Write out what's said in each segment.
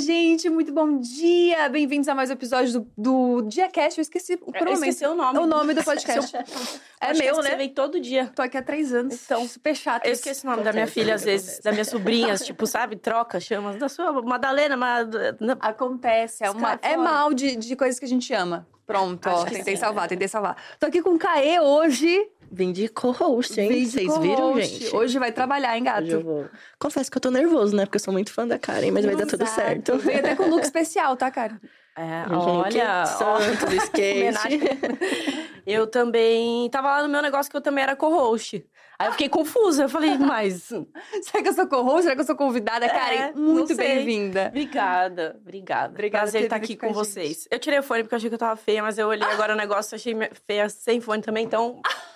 gente, muito bom dia! Bem-vindos a mais um episódio do, do Diacast. Eu esqueci por Eu um momento. esqueci o nome. o nome do podcast. é meu, Você né? vem todo dia. Tô aqui há três anos. Então, super chato. Eu esqueci o nome da minha filha, às vezes, das minhas sobrinhas, tipo, sabe? Troca, chama. Da sua Madalena, mas. Acontece, é, uma, é mal de, de coisas que a gente ama. Pronto, ó, tentei salvar, tentei salvar. Tô aqui com o Caê hoje. Vim de co-host, hein? Vocês viram, gente? Hoje vai trabalhar, hein, gato? Hoje eu vou. Confesso que eu tô nervoso, né? Porque eu sou muito fã da Karen, mas vai dar tudo Exato. certo. Veio até com look especial, tá, cara? É, Gente, olha. santo do skate. Eu também. Tava lá no meu negócio que eu também era co-host. Aí eu fiquei confusa. Eu falei, mas. Será que eu sou co-host? Será que eu sou convidada? Karen, É, muito não sei. bem-vinda. Obrigada, obrigada. Obrigada Prazer por estar aqui com com vocês. Eu tirei o fone porque eu achei que eu tava feia, mas eu olhei agora o negócio e achei feia sem fone também, então.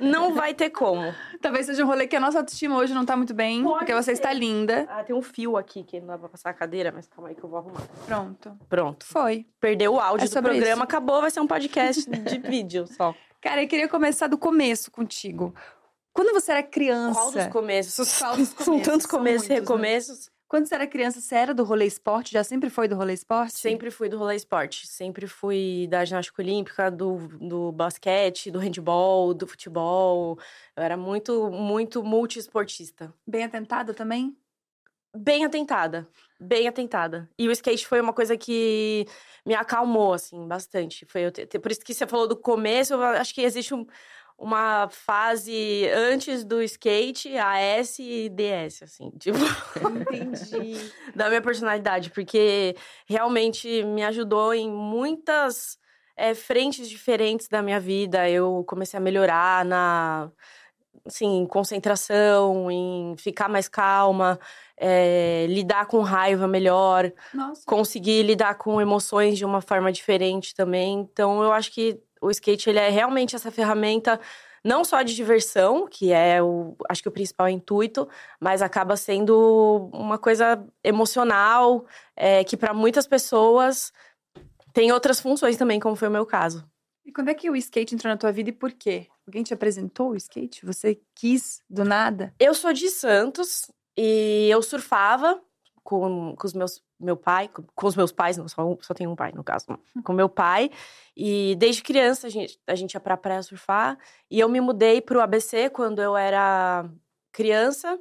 Não vai ter como. Talvez seja um rolê que a nossa autoestima hoje não tá muito bem, Pode porque você ser. está linda. Ah, tem um fio aqui que não dá pra passar a cadeira, mas calma aí que eu vou arrumar. Pronto. Pronto. Foi. Perdeu o áudio É do programa, isso. acabou, vai ser um podcast de vídeo só. Cara, eu queria começar do começo contigo. Quando você era criança. Qual dos começos? Qual dos São começos? tantos São começos e muitos, né? Quando você era criança, você era do rolê esporte? Já sempre foi do rolê esporte? Sempre fui do rolê esporte. Sempre fui da ginástica olímpica, do, do basquete, do handball, do futebol. Eu era muito, muito multiesportista. Bem atentada também? Bem atentada. Bem atentada. E o skate foi uma coisa que me acalmou, assim, bastante. Foi eu ter- por isso que você falou do começo, eu acho que existe um- uma fase antes do skate, AS e DS, assim. Tipo, Entendi. da minha personalidade, porque realmente me ajudou em muitas eh, frentes diferentes da minha vida. Eu comecei a melhorar na assim, em concentração, em ficar mais calma, eh, lidar com raiva melhor, Nossa. conseguir lidar com emoções de uma forma diferente também. Então, eu acho que o skate ele é realmente essa ferramenta não só de diversão, que é o acho que o principal intuito, mas acaba sendo uma coisa emocional é, que para muitas pessoas tem outras funções também, como foi o meu caso. E quando é que o skate entrou na tua vida e por quê? Alguém te apresentou o skate? Você quis do nada? Eu sou de Santos e eu surfava com, com os meus meu pai, com, os meus pais, não, só, só tenho um pai no caso, com meu pai. E desde criança a gente, a gente ia pra praia surfar. E eu me mudei pro ABC quando eu era criança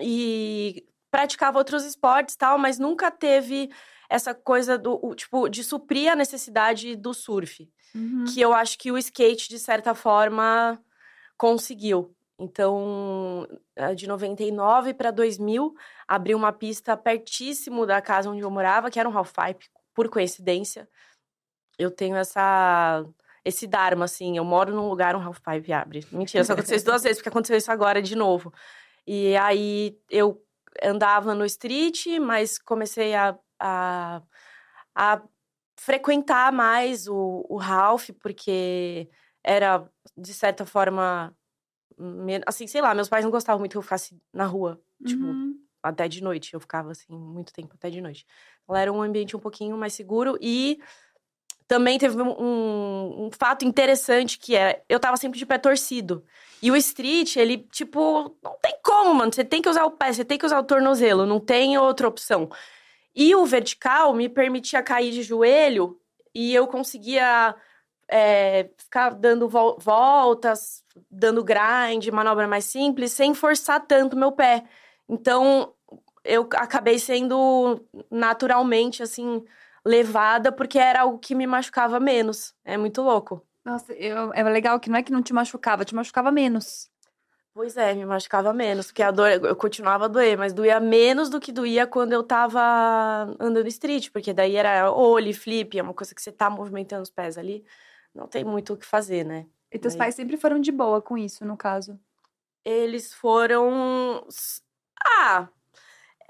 e praticava outros esportes e tal, mas nunca teve essa coisa do, tipo, de suprir a necessidade do surf Uhum. que eu acho que o skate, de certa forma, conseguiu. Então, eh, de 99 para 2000, abriu uma pista pertíssimo da casa onde eu morava, que era um half-pipe, por coincidência. Eu tenho essa esse dharma, assim, eu moro num lugar, um half-pipe abre. Mentira, só aconteceu isso duas vezes, porque aconteceu isso agora de novo. E aí, eu andava no street, mas comecei a, a, a frequentar mais o, o Ralph, porque era, de certa forma, assim, sei lá, meus pais não gostavam muito que eu ficasse na rua, tipo, Uhum. até de noite. Eu ficava, assim, muito tempo até de noite. Então, era um ambiente um pouquinho mais seguro e também teve um, um- um fato interessante que é, eu tava sempre de pé torcido. E o street, ele, tipo, não tem como, mano. Você tem que usar o pé, você tem que usar o tornozelo, não tem outra opção. E o vertical me permitia cair de joelho e eu conseguia é, ficar dando vol- voltas, dando grind, manobra mais simples, sem forçar tanto meu pé. Então, eu acabei sendo naturalmente, assim, levada, porque era algo que me machucava menos. É muito louco. Nossa, eu- é legal que não é que não te machucava, te machucava menos. Pois é, me machucava menos, porque a dor, eu continuava a doer, mas doía menos do que doía quando eu tava andando street, porque daí era olho, flip, é uma coisa que você tá movimentando os pés ali, não tem muito o que fazer, né? E teus pais sempre foram de boa com isso, no caso. Eles foram. Ah!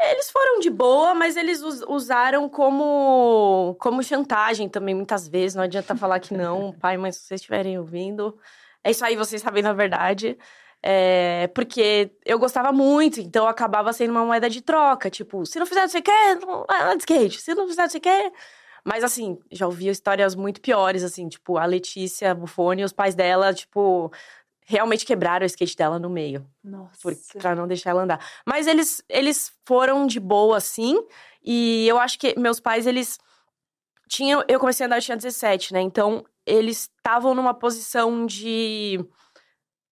Eles foram de boa, mas eles us- usaram como, como chantagem também, muitas vezes. Não adianta falar que não, pai, mas se vocês estiverem ouvindo. É isso aí, vocês sabem na verdade. É, porque eu gostava muito, então acabava sendo uma moeda de troca. Tipo, se não fizer o que você quer, não de skate. Se não fizer o que você quer. Mas assim, já ouvi histórias muito piores, assim, tipo, a Letícia Buffoni, os pais dela, tipo, realmente quebraram o skate dela no meio Nossa. pra não deixar ela andar. Mas eles, eles foram de boa, sim. E eu acho que meus pais, eles tinham. Eu comecei a andar, eu tinha 17, né? Então, eles estavam numa posição de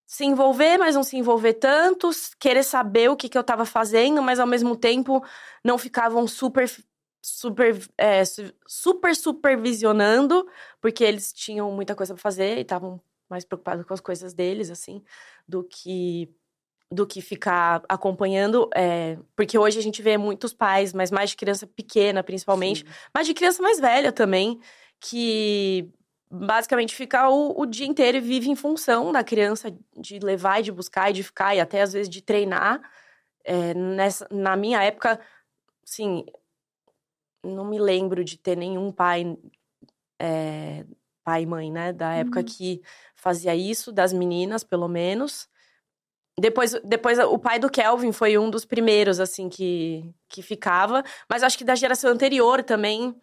se envolver, mas não se envolver tanto, querer saber o que, que eu estava fazendo, mas ao mesmo tempo não ficavam super super é, super supervisionando, porque eles tinham muita coisa para fazer e estavam mais preocupados com as coisas deles, assim, do que do que ficar acompanhando, é, porque hoje a gente vê muitos pais, mas mais de criança pequena, principalmente, Sim. mas de criança mais velha também, que basicamente fica o, o, dia inteiro e vive em função da criança de levar e de buscar e de ficar e até às vezes de treinar. É, nessa, na minha época, sim, não me lembro de ter nenhum pai, é, pai e mãe, né, da época uhum. que fazia isso, das meninas, pelo menos. Depois, depois o pai do Kelvin foi um dos primeiros, assim, que, que ficava. Mas acho que da geração anterior também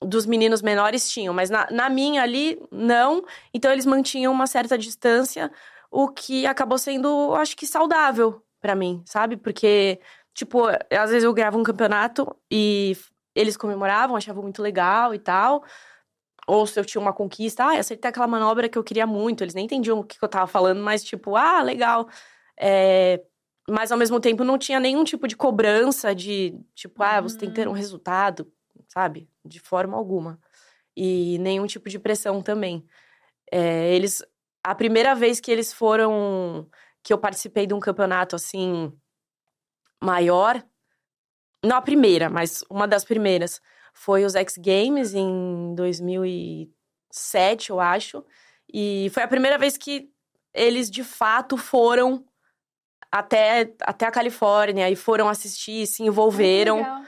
dos meninos menores tinham, mas na, na minha ali, não. Então eles mantinham uma certa distância, o que acabou sendo, acho que, saudável para mim, sabe? Porque, tipo, às vezes eu gravo um campeonato e eles comemoravam, achavam muito legal e tal. Ou se eu tinha uma conquista, ah, acertei aquela manobra que eu queria muito. Eles nem entendiam o que eu tava falando, mas tipo, ah, legal. É... Mas ao mesmo tempo não tinha nenhum tipo de cobrança de, tipo, ah, você tem que ter um hum. resultado sabe? De forma alguma. E nenhum tipo de pressão também. É, eles. A primeira vez que eles foram. que eu participei de um campeonato assim. maior. Não a primeira, mas uma das primeiras. Foi os X Games em 2007, eu acho. E foi a primeira vez que eles de fato foram até, até a Califórnia e foram assistir, se envolveram.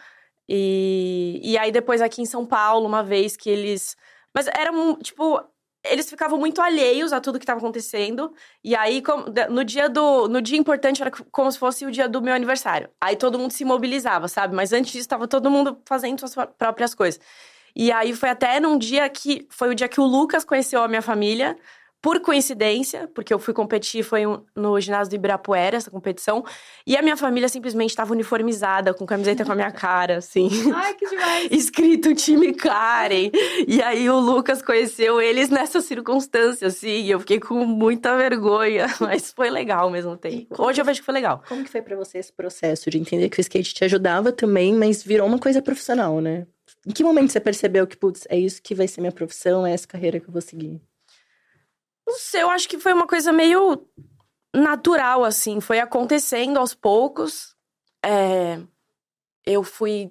E, e aí depois aqui em São Paulo, uma vez que eles. Mas era, tipo, eles ficavam muito alheios a tudo que estava acontecendo. E aí, no dia do. No dia importante, era como se fosse o dia do meu aniversário. Aí todo mundo se mobilizava, sabe? Mas antes disso, estava todo mundo fazendo suas próprias coisas. E aí foi até num dia que. Foi o dia que o Lucas conheceu a minha família por coincidência, porque eu fui competir, foi no ginásio do Ibirapuera, essa competição, e a minha família simplesmente estava uniformizada, com camiseta com a minha cara, assim. Ai, que demais! Escrito time Karen. E aí o Lucas conheceu eles nessa circunstância, assim, e eu fiquei com muita vergonha, mas foi legal ao mesmo tempo. Hoje eu vejo que foi legal. Como que foi para você esse processo de entender que o skate te ajudava também, mas virou uma coisa profissional, né? Em que momento você percebeu que, putz, é isso que vai ser minha profissão, é essa carreira que eu vou seguir? Não sei, eu acho que foi uma coisa meio natural, assim. Foi acontecendo aos poucos. É... Eu fui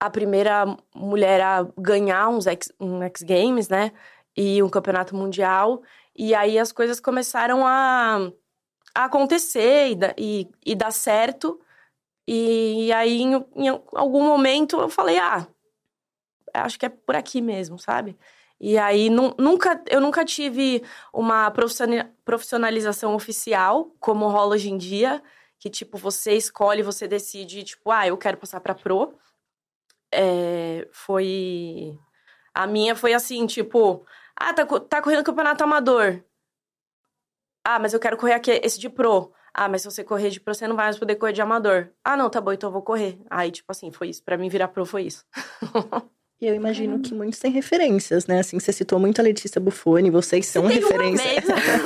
a primeira mulher a ganhar uns X, um X Games, né? E um campeonato mundial. E aí as coisas começaram a, a acontecer e, e, e dar certo. E, aí, em, em algum momento, eu falei, ah, acho que é por aqui mesmo, sabe? E aí, nunca, eu nunca tive uma profissionalização oficial, como rola hoje em dia, que, tipo, você escolhe, você decide, tipo, ah, eu quero passar pra pro. É, foi... A minha foi assim, tipo, ah, tá, tá correndo campeonato amador. Ah, mas eu quero correr aqui, esse de pro. Ah, mas se você correr de pro, você não vai mais poder correr de amador. Ah, não, tá bom, então eu vou correr. Aí, tipo assim, foi isso. Pra mim, virar pro foi isso. E eu imagino que muitos têm referências, né? Assim, você citou muito a Letícia Buffoni, vocês são Tem referência.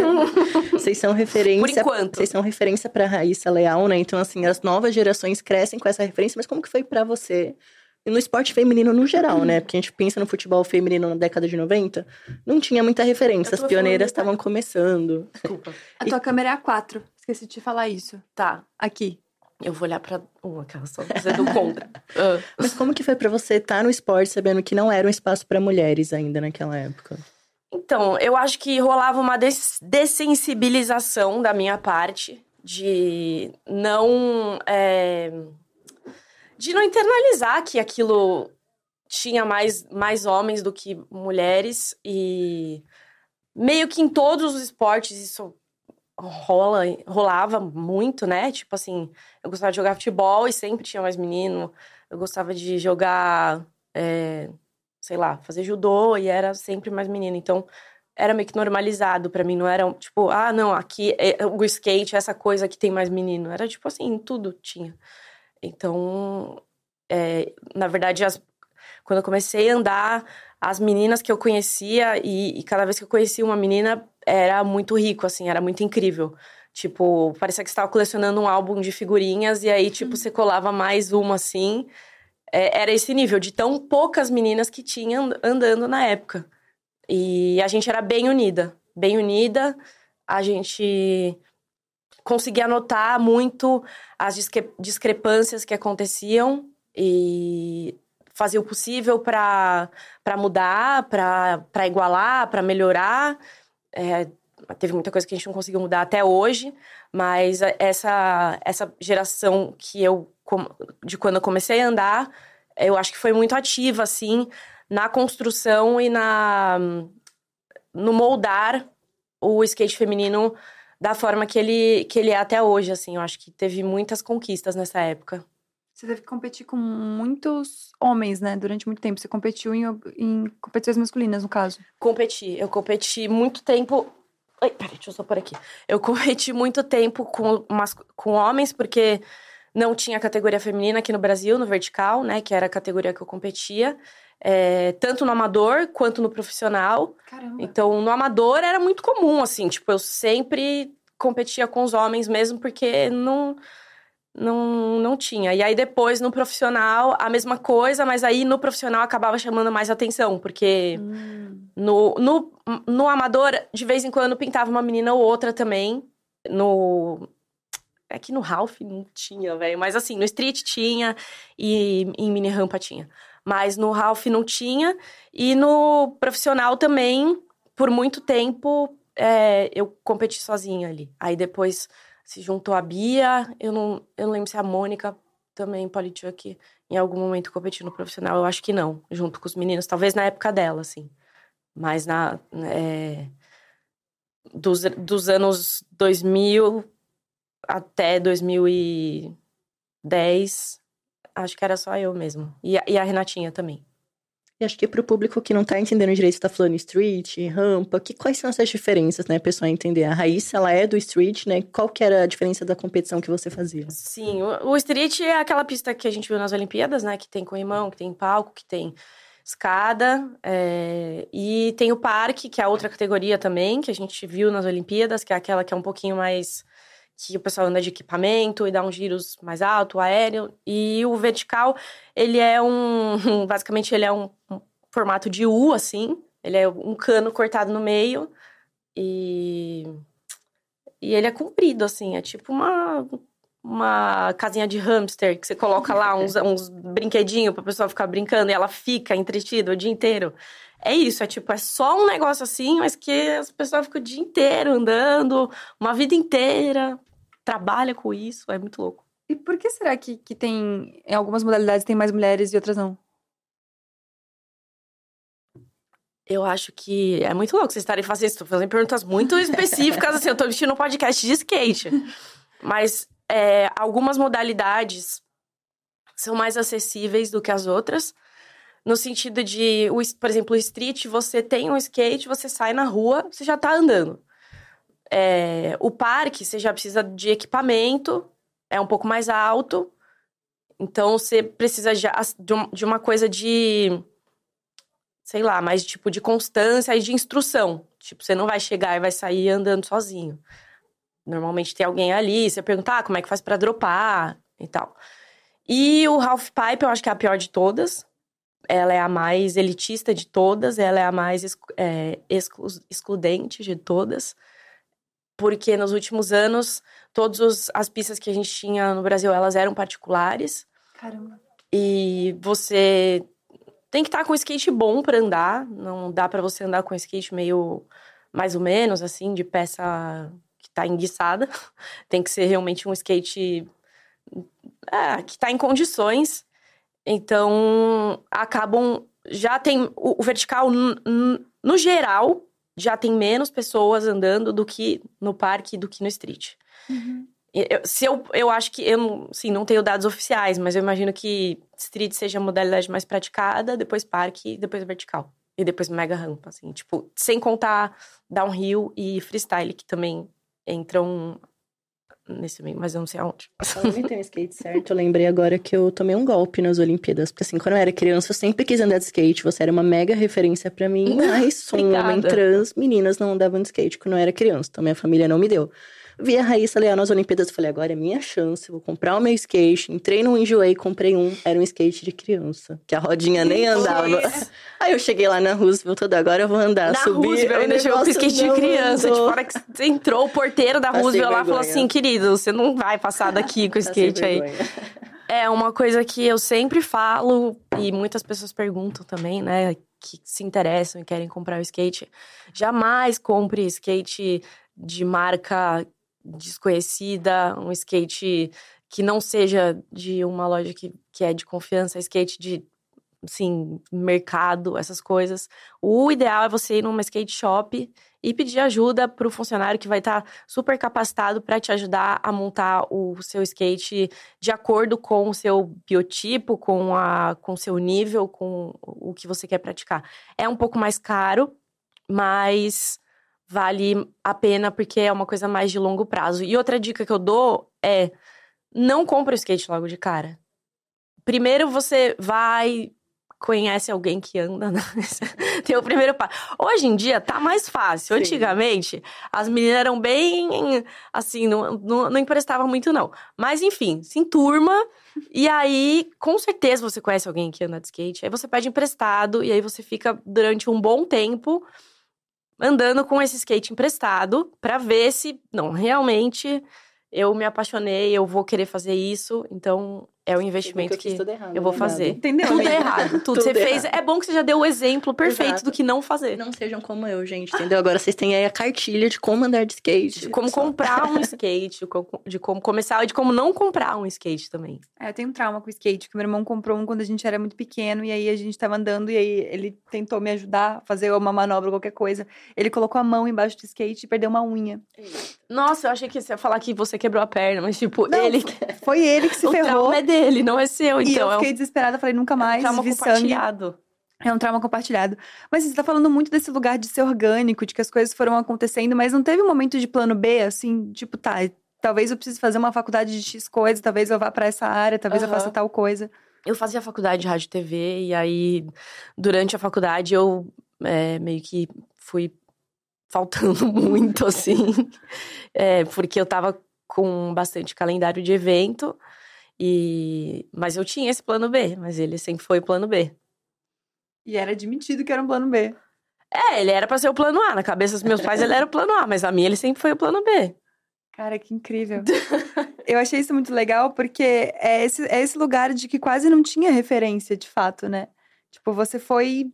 vocês são referência. Por enquanto. Vocês são referência para Raíssa Leal, né? Então, assim, as novas gerações crescem com essa referência, mas como que foi para você? E no esporte feminino no geral, né? Porque a gente pensa no futebol feminino na década de 90, não tinha muita referência, as pioneiras estavam começando. Desculpa. A tua câmera é a 4. Esqueci de te falar isso. Tá. Aqui. Eu vou olhar pra uma, aquela só dizendo contra. Uh. Mas como que foi para você estar tá no esporte sabendo que não era um espaço para mulheres ainda naquela época? Então, eu acho que rolava uma des dessensibilização da minha parte de não. É, de não internalizar que aquilo tinha mais, mais homens do que mulheres e meio que em todos os esportes isso rola, rolava muito, né? Tipo assim, eu gostava de jogar futebol e sempre tinha mais menino. Eu gostava de jogar, é, sei lá, fazer judô e era sempre mais menino. Então, era meio que normalizado para mim. Não era tipo, ah, não, aqui é, o skate é essa coisa que tem mais menino. Era tipo assim, tudo tinha. Então, É, na verdade, as, quando eu comecei a andar, as meninas que eu conhecia, e, e, cada vez que eu conhecia uma menina, era muito rico, assim, era muito incrível. Tipo, parecia que você estava colecionando um álbum de figurinhas, e aí, tipo, você colava mais uma, assim. É, era esse nível, de tão poucas meninas que tinham andando na época. E a gente era bem unida, bem unida. A gente conseguia notar muito as discre discrepâncias que aconteciam e fazer o possível para mudar, para igualar, para melhorar. É, teve muita coisa que a gente não conseguiu mudar até hoje, mas essa, essa geração que eu, de quando eu comecei a andar, eu acho que foi muito ativa, assim, na construção e na no moldar o skate feminino da forma que ele, que ele é até hoje, assim. Eu acho que teve muitas conquistas nessa época. Você teve que competir com muitos homens, né? Durante muito tempo. Você competiu em, em competições masculinas, no caso. Competi. Eu competi muito tempo. Ai, peraí, deixa eu só por aqui. Eu competi muito tempo com, com homens, porque não tinha categoria feminina aqui no Brasil, no vertical, né? Que era a categoria que eu competia. É, tanto no amador quanto no profissional. Caramba. Então, no amador era muito comum, assim, tipo, eu sempre competia com os homens mesmo, porque não não, não tinha. E aí depois no profissional, a mesma coisa, mas aí no profissional acabava chamando mais atenção, porque hum. no, no, no amador, de vez em quando pintava uma menina ou outra também. No. É que no Ralph não tinha, velho. Mas assim, no Street tinha e em mini rampa tinha. Mas no Ralph não tinha. E no profissional também, por muito tempo, é, eu competi sozinha ali. Aí depois se juntou a Bia, eu não, eu não lembro se a Mônica também, Polichuk, em algum momento competiu no profissional, eu acho que não, junto com os meninos, talvez na época dela, assim. Mas na. É, dos, dos anos 2000 até 2010, acho que era só eu mesmo. E e a Renatinha também. E acho que para o público que não está entendendo direito, está falando street, rampa, que, quais são essas diferenças, né, pessoal entender? A Raíssa, ela é do street, né? Qual que era a diferença da competição que você fazia? Sim, o, o street é aquela pista que a gente viu nas Olimpíadas, né? Que tem corrimão, que tem palco, que tem escada. É... E tem o parque, que é outra categoria também, que a gente viu nas Olimpíadas, que é aquela que é um pouquinho mais que o pessoal anda de equipamento e dá uns giros mais alto, aéreo. E o vertical, ele é um. Basicamente, ele é um, um formato de U, assim. Ele é um cano cortado no meio. E. E ele é comprido, assim. É tipo uma. Uma casinha de hamster que você coloca lá uns, uns brinquedinhos pra pessoa ficar brincando e ela fica entretida o dia inteiro. É isso, é tipo, é só um negócio assim, mas que as pessoas ficam o dia inteiro andando, uma vida inteira, trabalha com isso, é muito louco. E por que será que, que tem, em algumas modalidades tem mais mulheres e outras não? Eu acho que é muito louco vocês estarem fazendo isso. Tô fazendo perguntas muito específicas, assim, eu tô vestindo um podcast de skate. Mas é, algumas modalidades são mais acessíveis do que as outras. No sentido de, por exemplo, o street, você tem um skate, você sai na rua, você já tá andando. É, o parque, você já precisa de equipamento, é um pouco mais alto. Então, você precisa de, uma coisa de. Sei lá, mais tipo de constância e de instrução. Tipo, você não vai chegar e vai sair andando sozinho. Normalmente tem alguém ali, você pergunta, ah, como é que faz para dropar e tal. E o half pipe, eu acho que é a pior de todas ela é a mais elitista de todas, ela é a mais é, exclu excludente de todas, porque nos últimos anos, todas as pistas que a gente tinha no Brasil, elas eram particulares. Caramba. E você tem que estar com skate bom para andar, não dá para você andar com skate meio mais ou menos assim, de peça que tá enguiçada. tem que ser realmente um skate é, que está em condições. Então, acabam. Já tem. O, o vertical, no geral, já tem menos pessoas andando do que no parque do que no street. Uhum. Eu, se eu, eu acho que eu sim, não tenho dados oficiais, mas eu imagino que street seja a modalidade mais praticada, depois parque, depois vertical. E depois mega rampa, assim, tipo, sem contar downhill e freestyle, que também entram nesse meio, mas eu não sei aonde. Ter um skate certo, eu lembrei agora que eu tomei um golpe nas Olimpíadas. Porque assim, quando eu era criança, eu sempre quis andar de skate. Você era uma mega referência para mim, mas sou um homem trans, meninas não andavam de skate quando eu era criança. Então minha família não me deu. Vi a Raíssa Leal nas Olimpíadas e falei, agora é minha chance, vou comprar o meu skate. Entrei no Enjoei, comprei um, era um skate de criança, que a rodinha nem andava. Aí eu cheguei lá na Roosevelt, toda agora eu vou andar, na subir. Roosevelt, ainda chegou com skate de criança. Tipo, hora que entrou, o porteiro da Roosevelt lá falou assim, querido, você não vai passar daqui com o skate aí. É uma coisa que eu sempre falo e muitas pessoas perguntam também, né? Que se interessam e querem comprar o skate. Jamais compre skate de marca desconhecida, um skate que não seja de uma loja que, que é de confiança, skate de assim, mercado, essas coisas. O ideal é você ir numa skate shop e pedir ajuda para o funcionário que vai estar tá super capacitado para te ajudar a montar o seu skate de acordo com o seu biotipo, com a com o seu nível, com o que você quer praticar. É um pouco mais caro, mas vale a pena porque é uma coisa mais de longo prazo. E outra dica que eu dou é não compre o skate logo de cara. Primeiro você vai conhece alguém que anda na... tem o primeiro passo. Hoje em dia tá mais fácil. Sim. Antigamente, as meninas eram bem assim, não, não, não emprestava muito não. Mas enfim, se enturma e aí com certeza você conhece alguém que anda de skate. Aí você pede emprestado e aí você fica durante um bom tempo andando com esse skate emprestado para ver se, não, realmente eu me apaixonei, eu vou querer fazer isso, então é o investimento que, eu, errado, eu vou né? fazer. Entendeu? Tudo é errado. Tudo, tudo você errado. fez. É bom que você já deu o exemplo perfeito Exato. do que não fazer. Não sejam como eu, gente, entendeu? Agora vocês têm aí a cartilha de como andar de skate. De como comprar um skate, de como começar e de como não comprar um skate também. É, eu tenho um trauma com skate, que meu irmão comprou um quando a gente era muito pequeno, e aí a gente tava andando, e aí ele tentou me ajudar a fazer uma manobra, qualquer coisa. Ele colocou a mão embaixo do skate e perdeu uma unha. Nossa, eu achei que você ia falar que você quebrou a perna, mas tipo, não, ele. Foi ele que se o ferrou. É dele, não é seu, então. E eu é fiquei um... desesperada, falei, nunca mais. É um trauma compartilhado. Sangue. É um trauma compartilhado. Mas você tá falando muito desse lugar de ser orgânico, de que as coisas foram acontecendo, mas não teve um momento de plano B, assim, tipo, tá, talvez eu precise fazer uma faculdade de X coisa, talvez eu vá para essa área, talvez uhum. eu faça tal coisa. Eu fazia faculdade de rádio e TV, e aí, durante a faculdade, eu é, meio que fui faltando muito, assim, é, porque eu tava com bastante calendário de evento, e mas eu tinha esse plano B, mas ele sempre foi o plano B. E era admitido que era um plano B. É, ele era para ser o plano A. Na cabeça dos meus pais ele era o plano A, mas a minha ele sempre foi o plano B. Cara, que incrível. eu achei isso muito legal porque é esse, é esse lugar de que quase não tinha referência, de fato, né? Tipo, você foi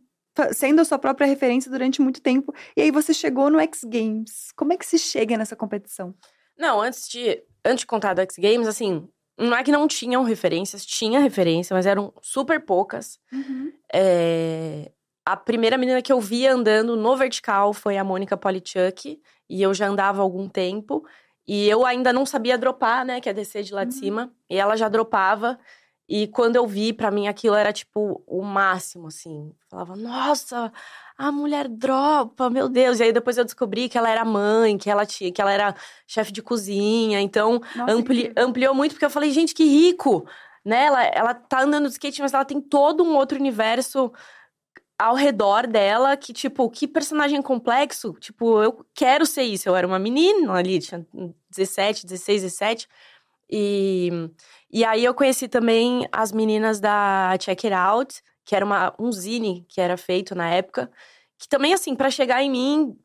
sendo a sua própria referência durante muito tempo. E aí você chegou no X Games. Como é que se chega nessa competição? Não, antes de, antes de contar do X Games, assim, não é que não tinham referências, tinha referência, mas eram super poucas. Uhum. É, a primeira menina que eu vi andando no vertical foi a Mônica Polichuk, e eu já andava há algum tempo. E eu ainda não sabia dropar, né, que é descer de lá uhum. de cima. E ela já dropava. E quando eu vi, para mim aquilo era tipo o máximo, assim. Falava, nossa, a mulher dropa, meu Deus. E aí depois eu descobri que ela era mãe, que ela tinha, que ela era chefe de cozinha. Então, Nossa, ampli, que... ampliou muito, porque eu falei, gente, que rico! Né? Ela, ela tá andando de skate, mas ela tem todo um outro universo ao redor dela, que, tipo, que personagem complexo. Tipo, eu quero ser isso. Eu era uma menina ali, tinha 17, 16, 17. E, e aí eu conheci também as meninas da Check It Out, que era uma, um zine que era feito na época. Que também, assim, para chegar em mim,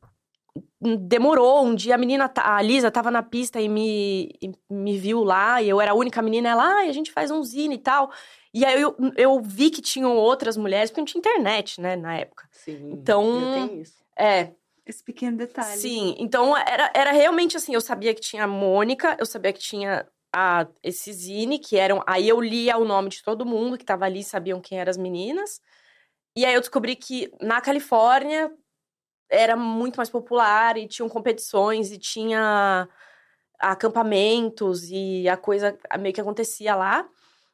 demorou. Um dia a menina, a Lisa, tava na pista e me, e me viu lá, e eu era a única menina, ela, ah, a gente faz um zine e tal. E aí eu, eu vi que tinham outras mulheres, porque não tinha internet, né, na época. Sim. Então. Tem isso. É. Esse pequeno detalhe. Sim, então era, era realmente assim, eu sabia que tinha a Mônica, eu sabia que tinha a, esse zine, que eram. Aí eu lia o nome de todo mundo que tava ali, sabiam quem eram as meninas. E aí eu descobri que na Califórnia era muito mais popular e tinham competições e tinha acampamentos e a coisa meio que acontecia lá.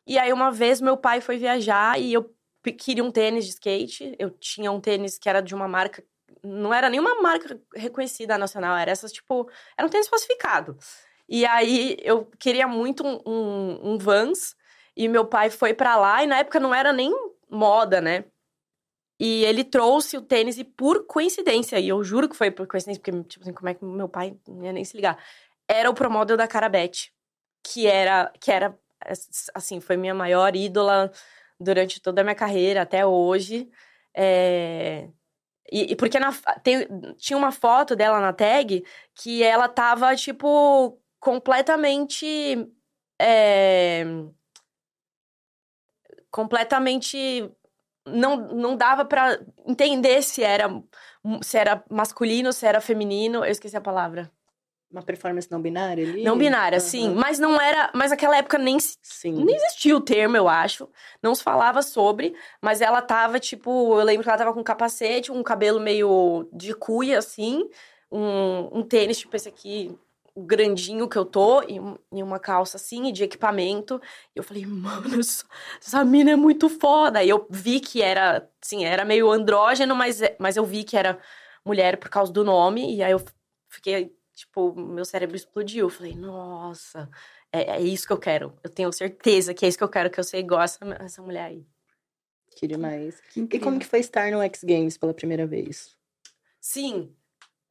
E aí uma vez meu pai foi viajar e eu queria um tênis de skate. Eu tinha um tênis que era de uma marca, não era nenhuma marca reconhecida nacional, era essas tipo, era um tênis falsificado. E aí eu queria muito um, um, um Vans. E meu pai foi para lá, e na época não era nem moda, né? E ele trouxe o tênis e por coincidência, e eu juro que foi por coincidência, porque, tipo assim, como é que meu pai não ia nem se ligar? Era o promodel da Carabete, que era, que era, assim, foi minha maior ídola durante toda a minha carreira, até hoje. É... E, e, porque na, tem, tinha uma foto dela na tag que ela tava, tipo, completamente. É... Completamente não, não dava para entender se era, se era masculino, se era feminino. Eu esqueci a palavra. Uma performance não binária ali? Não binária, uhum. sim. Mas não era. Mas naquela época nem, sim. nem existia o termo, eu acho. Não se falava sobre. Mas ela tava, tipo. Eu lembro que ela tava com capacete, um cabelo meio de cuia, assim. Um, um tênis, tipo esse aqui, o grandinho que eu tô e, e uma calça assim, de equipamento. E eu falei, mano, essa, essa mina é muito foda. E eu vi que era, sim, era meio andrógeno, mas, é, mas eu vi que era mulher por causa do nome. E aí eu fiquei, tipo, meu cérebro explodiu. Eu falei, nossa, é, é isso que eu quero. Eu tenho certeza que é isso que eu quero, que eu sei igual essa, essa mulher aí. Que demais. Que e como que foi estar no X Games pela primeira vez? Sim,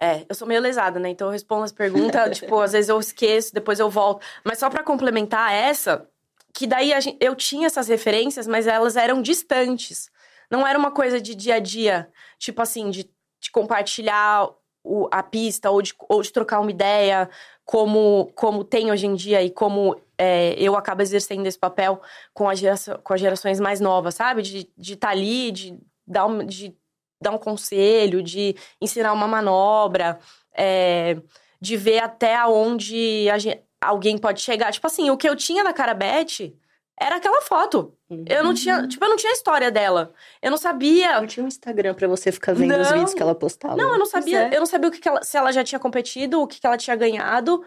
é, eu sou meio lesada, né? Então eu respondo as perguntas, tipo, às vezes eu esqueço, depois eu volto. Mas só para complementar essa, que daí gente, eu tinha essas referências, mas elas eram distantes. Não era uma coisa de dia a dia, tipo assim, de, de compartilhar o, a pista ou de, ou de trocar uma ideia, como, como tem hoje em dia e como é, eu acabo exercendo esse papel com, a geração, com as gerações mais novas, sabe? De estar de tá ali, de dar um, de dar um conselho, de ensinar uma manobra, é, de ver até onde gente, alguém pode chegar. Tipo assim, o que eu tinha da Carabete era aquela foto. Uhum. Eu não tinha, tipo, eu não tinha a história dela. Eu não sabia. Não tinha um Instagram para você ficar vendo não. os vídeos que ela postava. Não, eu não sabia. É. Eu não sabia o que, que ela, se ela já tinha competido, o que, que ela tinha ganhado.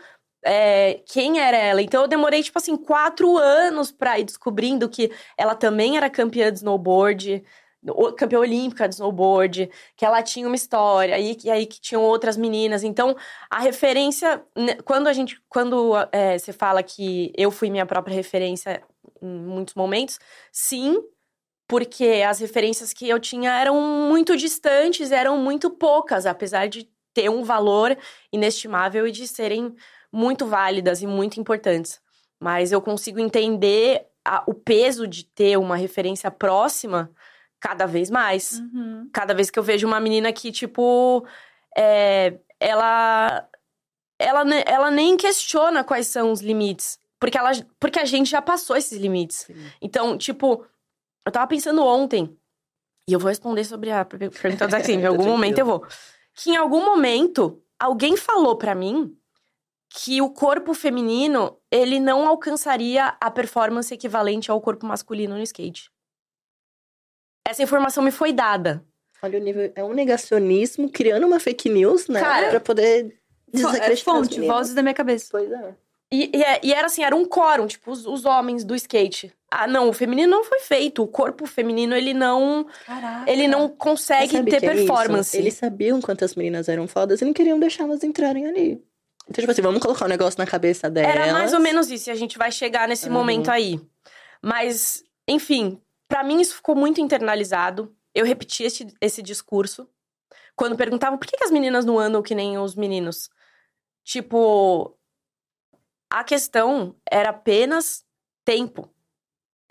É, quem era ela. Então eu demorei, tipo assim, quatro anos pra ir descobrindo que ela também era campeã de snowboard campeã olímpica de snowboard, que ela tinha uma história, e, e aí que tinham outras meninas. Então, a referência, né, quando a gente, quando é, você fala que eu fui minha própria referência em muitos momentos, sim, porque as referências que eu tinha eram muito distantes, eram muito poucas, apesar de ter um valor inestimável e de serem muito válidas e muito importantes. Mas eu consigo entender a, o peso de ter uma referência próxima cada vez mais. Uhum. Cada vez que eu vejo uma menina que, tipo, é, ela, ela, ela nem questiona quais são os limites. Porque, ela, porque a gente já passou esses limites. Sim. Então, tipo, eu tava pensando ontem, e eu vou responder sobre a pergunta do Zack em algum momento eu vou. Que em algum momento, alguém falou para mim que o corpo feminino, ele não alcançaria a performance equivalente ao corpo masculino no skate. Essa informação me foi dada. Olha o nível. É um negacionismo criando uma fake news, né? Cara, pra poder desacreditar. É fonte, vozes da minha cabeça. Pois é. E, e, é, e, era assim, era um quórum, tipo, os, os, homens do skate. Ah, não, o feminino não foi feito. O corpo feminino, ele não. Caraca. Ele não consegue ter é performance. É Eles sabiam quantas meninas eram fodas e não queriam deixar elas entrarem ali. Então, tipo assim, vamos colocar um negócio na cabeça delas. Era mais ou menos isso, e a gente vai chegar nesse uhum. momento aí. Mas, enfim, para mim, isso ficou muito internalizado. Eu repeti esse, esse discurso. Quando perguntavam por que, que as meninas não andam que nem os meninos. Tipo, a questão era apenas tempo.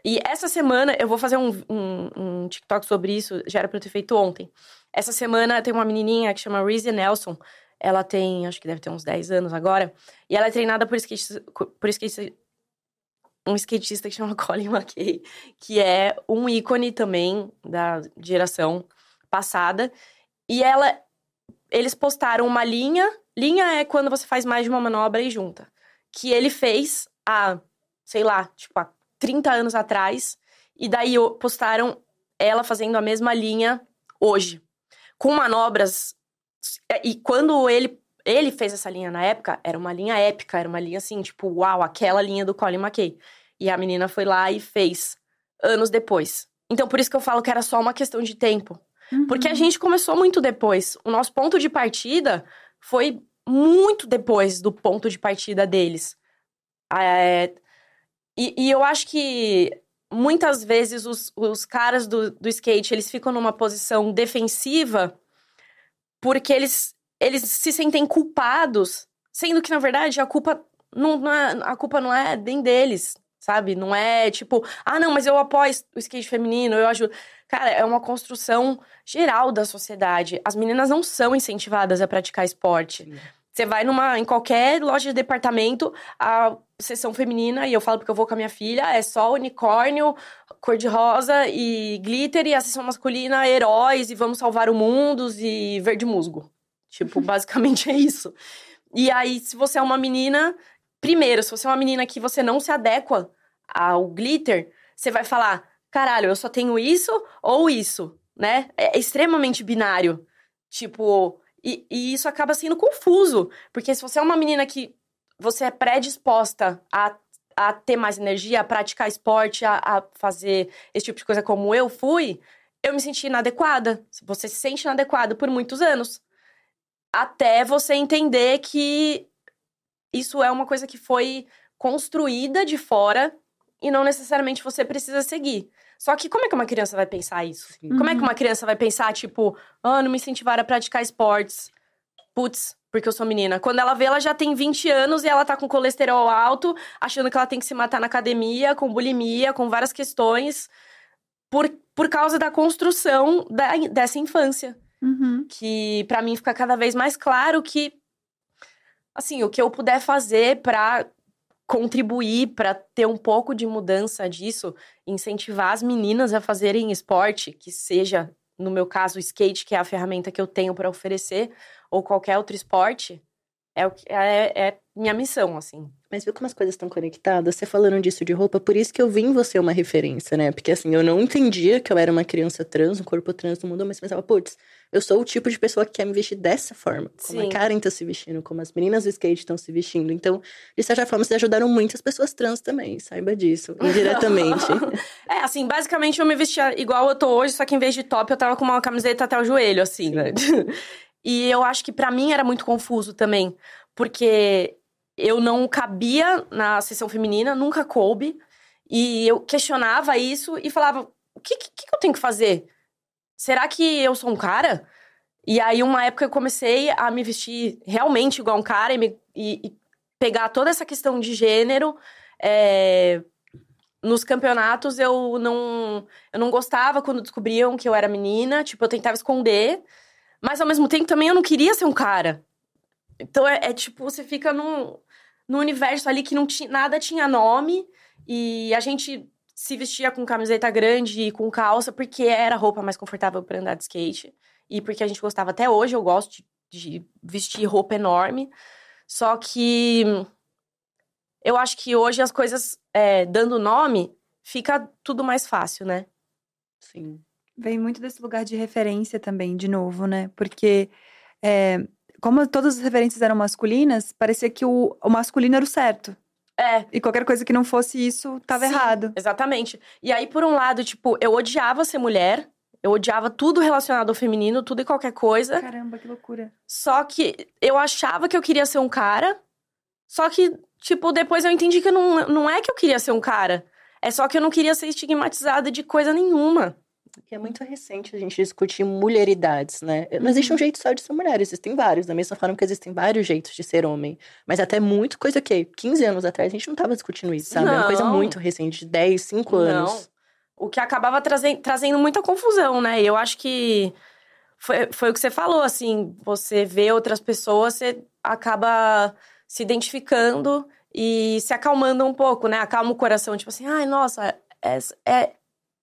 E essa semana, eu vou fazer um, um, um, TikTok sobre isso, já era pra eu ter feito ontem. Essa semana tem uma menininha que chama Reese Nelson. Ela tem, acho que deve ter uns 10 anos agora. E ela é treinada por, skate, por skate, um skatista que chama Colin McKay, que é um ícone também da geração passada. E ela, eles postaram uma linha. Linha é quando você faz mais de uma manobra e junta. Que ele fez há, sei lá, tipo, há 30 anos atrás. E daí postaram ela fazendo a mesma linha hoje. Com manobras. E quando ele ele fez essa linha na época, era uma linha épica, era uma linha assim, tipo, uau, aquela linha do Colin McKay. E a menina foi lá e fez anos depois. Então, por isso que eu falo que era só uma questão de tempo. Uhum. Porque a gente começou muito depois. O nosso ponto de partida foi muito depois do ponto de partida deles. É, e, e, eu acho que muitas vezes os, os caras do, do skate, eles ficam numa posição defensiva porque eles, eles se sentem culpados, sendo que, na verdade, a culpa não, não é, a culpa não é nem deles, sabe? Não é tipo, ah, não, mas eu apoio o skate feminino, eu ajudo. Cara, é uma construção geral da sociedade. As meninas não são incentivadas a praticar esporte. Sim. Você vai numa, em qualquer loja de departamento, a sessão feminina, e eu falo porque eu vou com a minha filha, é só unicórnio, cor-de-rosa e glitter, e a sessão masculina, heróis, e vamos salvar o mundo, e verde musgo. Tipo, basicamente é isso. E aí, se você é uma menina, primeiro, se você é uma menina que você não se adequa ao glitter, você vai falar, caralho, eu só tenho isso ou isso, né? É extremamente binário. Tipo, e, e, isso acaba sendo confuso. Porque se você é uma menina que você é predisposta a, a ter mais energia, a praticar esporte, a, a fazer esse tipo de coisa como eu fui, eu me senti inadequada. Você se sente inadequada por muitos anos. Até você entender que isso é uma coisa que foi construída de fora e não necessariamente você precisa seguir. Só que como é que uma criança vai pensar isso? Como é que uhum. uma criança vai pensar, tipo, ah, não me incentivaram a praticar esportes? Putz, porque eu sou menina. Quando ela vê, ela já tem 20 anos e ela tá com colesterol alto, achando que ela tem que se matar na academia, com bulimia, com várias questões, por, por causa da construção da, dessa infância. Uhum. Que para mim fica cada vez mais claro que, assim, o que eu puder fazer para contribuir para ter um pouco de mudança disso, incentivar as meninas a fazerem esporte, que seja, no meu caso, o skate, que é a ferramenta que eu tenho para oferecer, ou qualquer outro esporte, é, é, é minha missão, assim. Mas viu como as coisas estão conectadas? Você falando disso de roupa, por isso que eu vi em você uma referência, né? Porque assim, eu não entendia que eu era uma criança trans, um corpo trans no mundo, mas pensava, putz, eu sou o tipo de pessoa que quer me vestir dessa forma. Como Sim. a Karen tá se vestindo, como as meninas do skate estão se vestindo. Então, de certa forma, vocês ajudaram muitas pessoas trans também, saiba disso, indiretamente. é, assim, basicamente eu me vestia igual eu tô hoje, só que em vez de top, eu tava com uma camiseta até o joelho, assim, né? e eu acho que para mim era muito confuso também, porque eu não cabia na sessão feminina, nunca coube. E eu questionava isso e falava: o que, que, que eu tenho que fazer? Será que eu sou um cara? E aí, uma época, eu comecei a me vestir realmente igual um cara e, me, e, e pegar toda essa questão de gênero. É, nos campeonatos, eu não, eu não gostava quando descobriam que eu era menina. Tipo, eu tentava esconder. Mas, ao mesmo tempo, também eu não queria ser um cara. Então é, é, tipo, você fica num, num universo ali que não tinha, nada tinha nome e a gente se vestia com camiseta grande e com calça porque era a roupa mais confortável para andar de skate e porque a gente gostava até hoje, eu gosto de, de vestir roupa enorme. Só que eu acho que hoje as coisas é, dando nome fica tudo mais fácil, né? Sim. Vem muito desse lugar de referência também, de novo, né? Porque é, como todas as referências eram masculinas, parecia que o, o masculino era o certo. É. E qualquer coisa que não fosse isso, tava Sim, errado. Exatamente. E aí, por um lado, tipo, eu odiava ser mulher. Eu odiava tudo relacionado ao feminino, tudo e qualquer coisa. Caramba, que loucura. Só que eu achava que eu queria ser um cara. Só que, tipo, depois eu entendi que não, não é que eu queria ser um cara. É só que eu não queria ser estigmatizada de coisa nenhuma. Que é muito recente a gente discutir mulheridades, né? Não existe um uhum. jeito só de ser mulher, existem vários. Da mesma forma que existem vários jeitos de ser homem. Mas até muito coisa que 15 anos atrás a gente não tava discutindo isso, sabe? Não. É uma coisa muito recente, de 10, 5 anos. Não. O que acabava trazendo, trazendo muita confusão, né? E eu acho que foi, foi o que você falou, assim, você vê outras pessoas, você acaba se identificando e se acalmando um pouco, né? Acalma o coração, tipo assim, ai, nossa, é, é,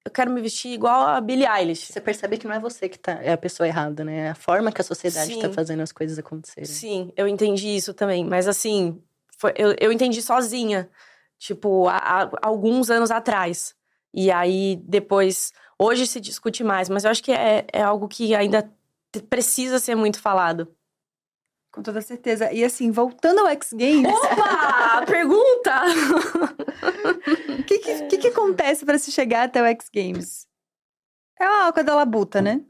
eu quero me vestir igual a Billie Eilish. Você percebe que não é você que tá, é a pessoa errada, né? É a forma que a sociedade está fazendo as coisas acontecerem. Sim, eu entendi isso também. Mas assim, foi, eu, eu entendi sozinha. Tipo, há, há, alguns anos atrás. E aí, depois. Hoje se discute mais, mas eu acho que é, é algo que ainda precisa ser muito falado. Com toda certeza. E assim, voltando ao X Games. Opa! pergunta! O que, que, que, que, acontece para se chegar até o X Games? É a Alca da Labuta, né?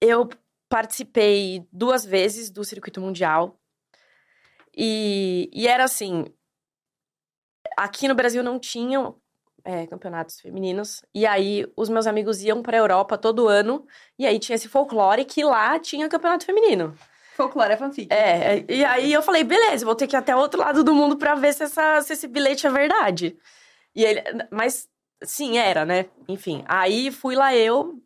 Eu participei duas vezes do circuito mundial. E, e era assim: aqui no Brasil não tinham é, campeonatos femininos. E aí os meus amigos iam pra Europa todo ano. E aí tinha esse folclore que lá tinha campeonato feminino. Folclore é fanfic. É, e aí eu falei, beleza, vou ter que ir até o outro lado do mundo pra ver se, essa, se esse bilhete é verdade. E ele, mas sim, era, né? Enfim, aí fui lá eu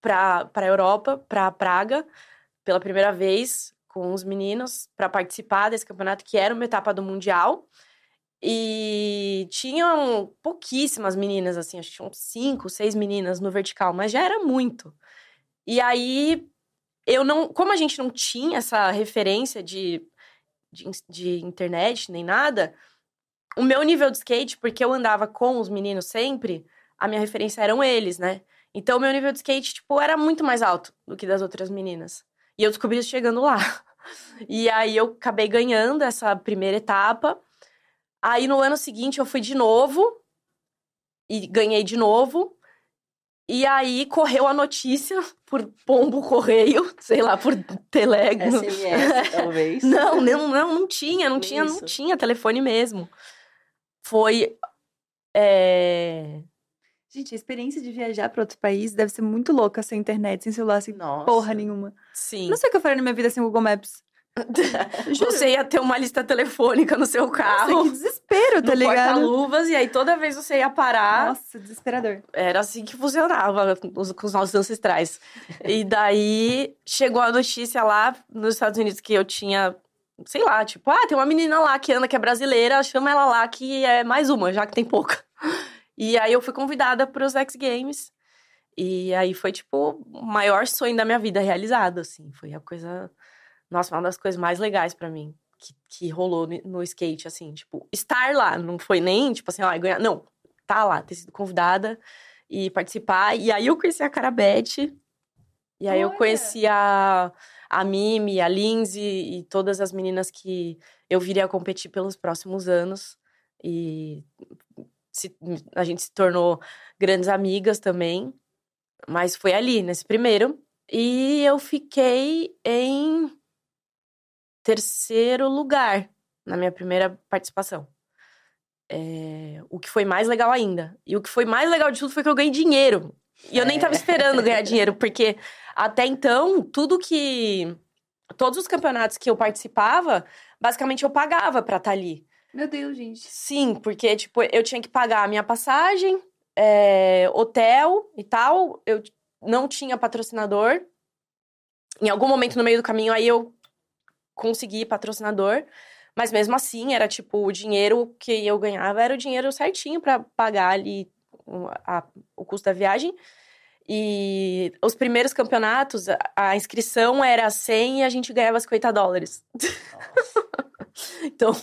pra, pra Europa, pra Praga, pela primeira vez com os meninos para participar desse campeonato que era uma etapa do mundial. E tinham pouquíssimas meninas, assim, acho que tinham cinco, seis meninas no vertical, mas já era muito. E aí, eu não. Como a gente não tinha essa referência de, de, de internet nem nada, o meu nível de skate, porque eu andava com os meninos sempre, a minha referência eram eles, né? Então, o meu nível de skate, tipo, era muito mais alto do que das outras meninas. E eu descobri isso chegando lá. E aí eu acabei ganhando essa primeira etapa. Aí no ano seguinte eu fui de novo e ganhei de novo. E aí correu a notícia por pombo correio, sei lá, por telégrafo. SMS, talvez. Não, não, não, não tinha, não tinha, não tinha telefone mesmo. Foi. É... Gente, a experiência de viajar para outro país deve ser muito louca sem internet, sem celular, sem Nossa. porra nenhuma. Sim. Não sei o que eu faria na minha vida sem o Google Maps. Você ia ter uma lista telefônica no seu Nossa, carro. que desespero, tá ligado? porta-luvas, e aí toda vez você ia parar. Nossa, desesperador. Era assim que funcionava os- com os nossos ancestrais. E daí chegou a notícia lá nos Estados Unidos que eu tinha, sei lá, tipo, ah, tem uma menina lá que anda que é brasileira, chama ela lá que é mais uma, já que tem pouca. E aí eu fui convidada para os X Games. E aí foi, tipo, o maior sonho da minha vida realizado, assim. Foi a coisa. Nossa, uma das coisas mais legais para mim que, que rolou no- skate, assim. Tipo, estar lá. Não foi nem, tipo assim, ó, ganhar. Não, tá lá, ter sido convidada e participar. E aí eu conheci a Carabete. E aí eu Olha! conheci a, a Mimi, a Lindsay e todas as meninas que eu viria a competir pelos próximos anos. E se- a gente se tornou grandes amigas também. Mas foi ali, nesse primeiro. E eu fiquei em terceiro lugar na minha primeira participação. É, o que foi mais legal ainda. E o que foi mais legal de tudo foi que eu ganhei dinheiro. E eu nem tava É. esperando ganhar dinheiro, porque até então, tudo que. Todos os campeonatos que eu participava, basicamente eu pagava pra estar ali. Meu Deus, gente. Sim, porque, tipo, eu tinha que pagar a minha passagem, é, hotel e tal. Eu não tinha patrocinador. Em algum momento no meio do caminho, aí eu consegui patrocinador. Mas mesmo assim, era tipo, o dinheiro que eu ganhava era o dinheiro certinho pra pagar ali o, a- o custo da viagem. E os primeiros campeonatos, a, a inscrição era 100 e a gente ganhava 50 dólares. Então.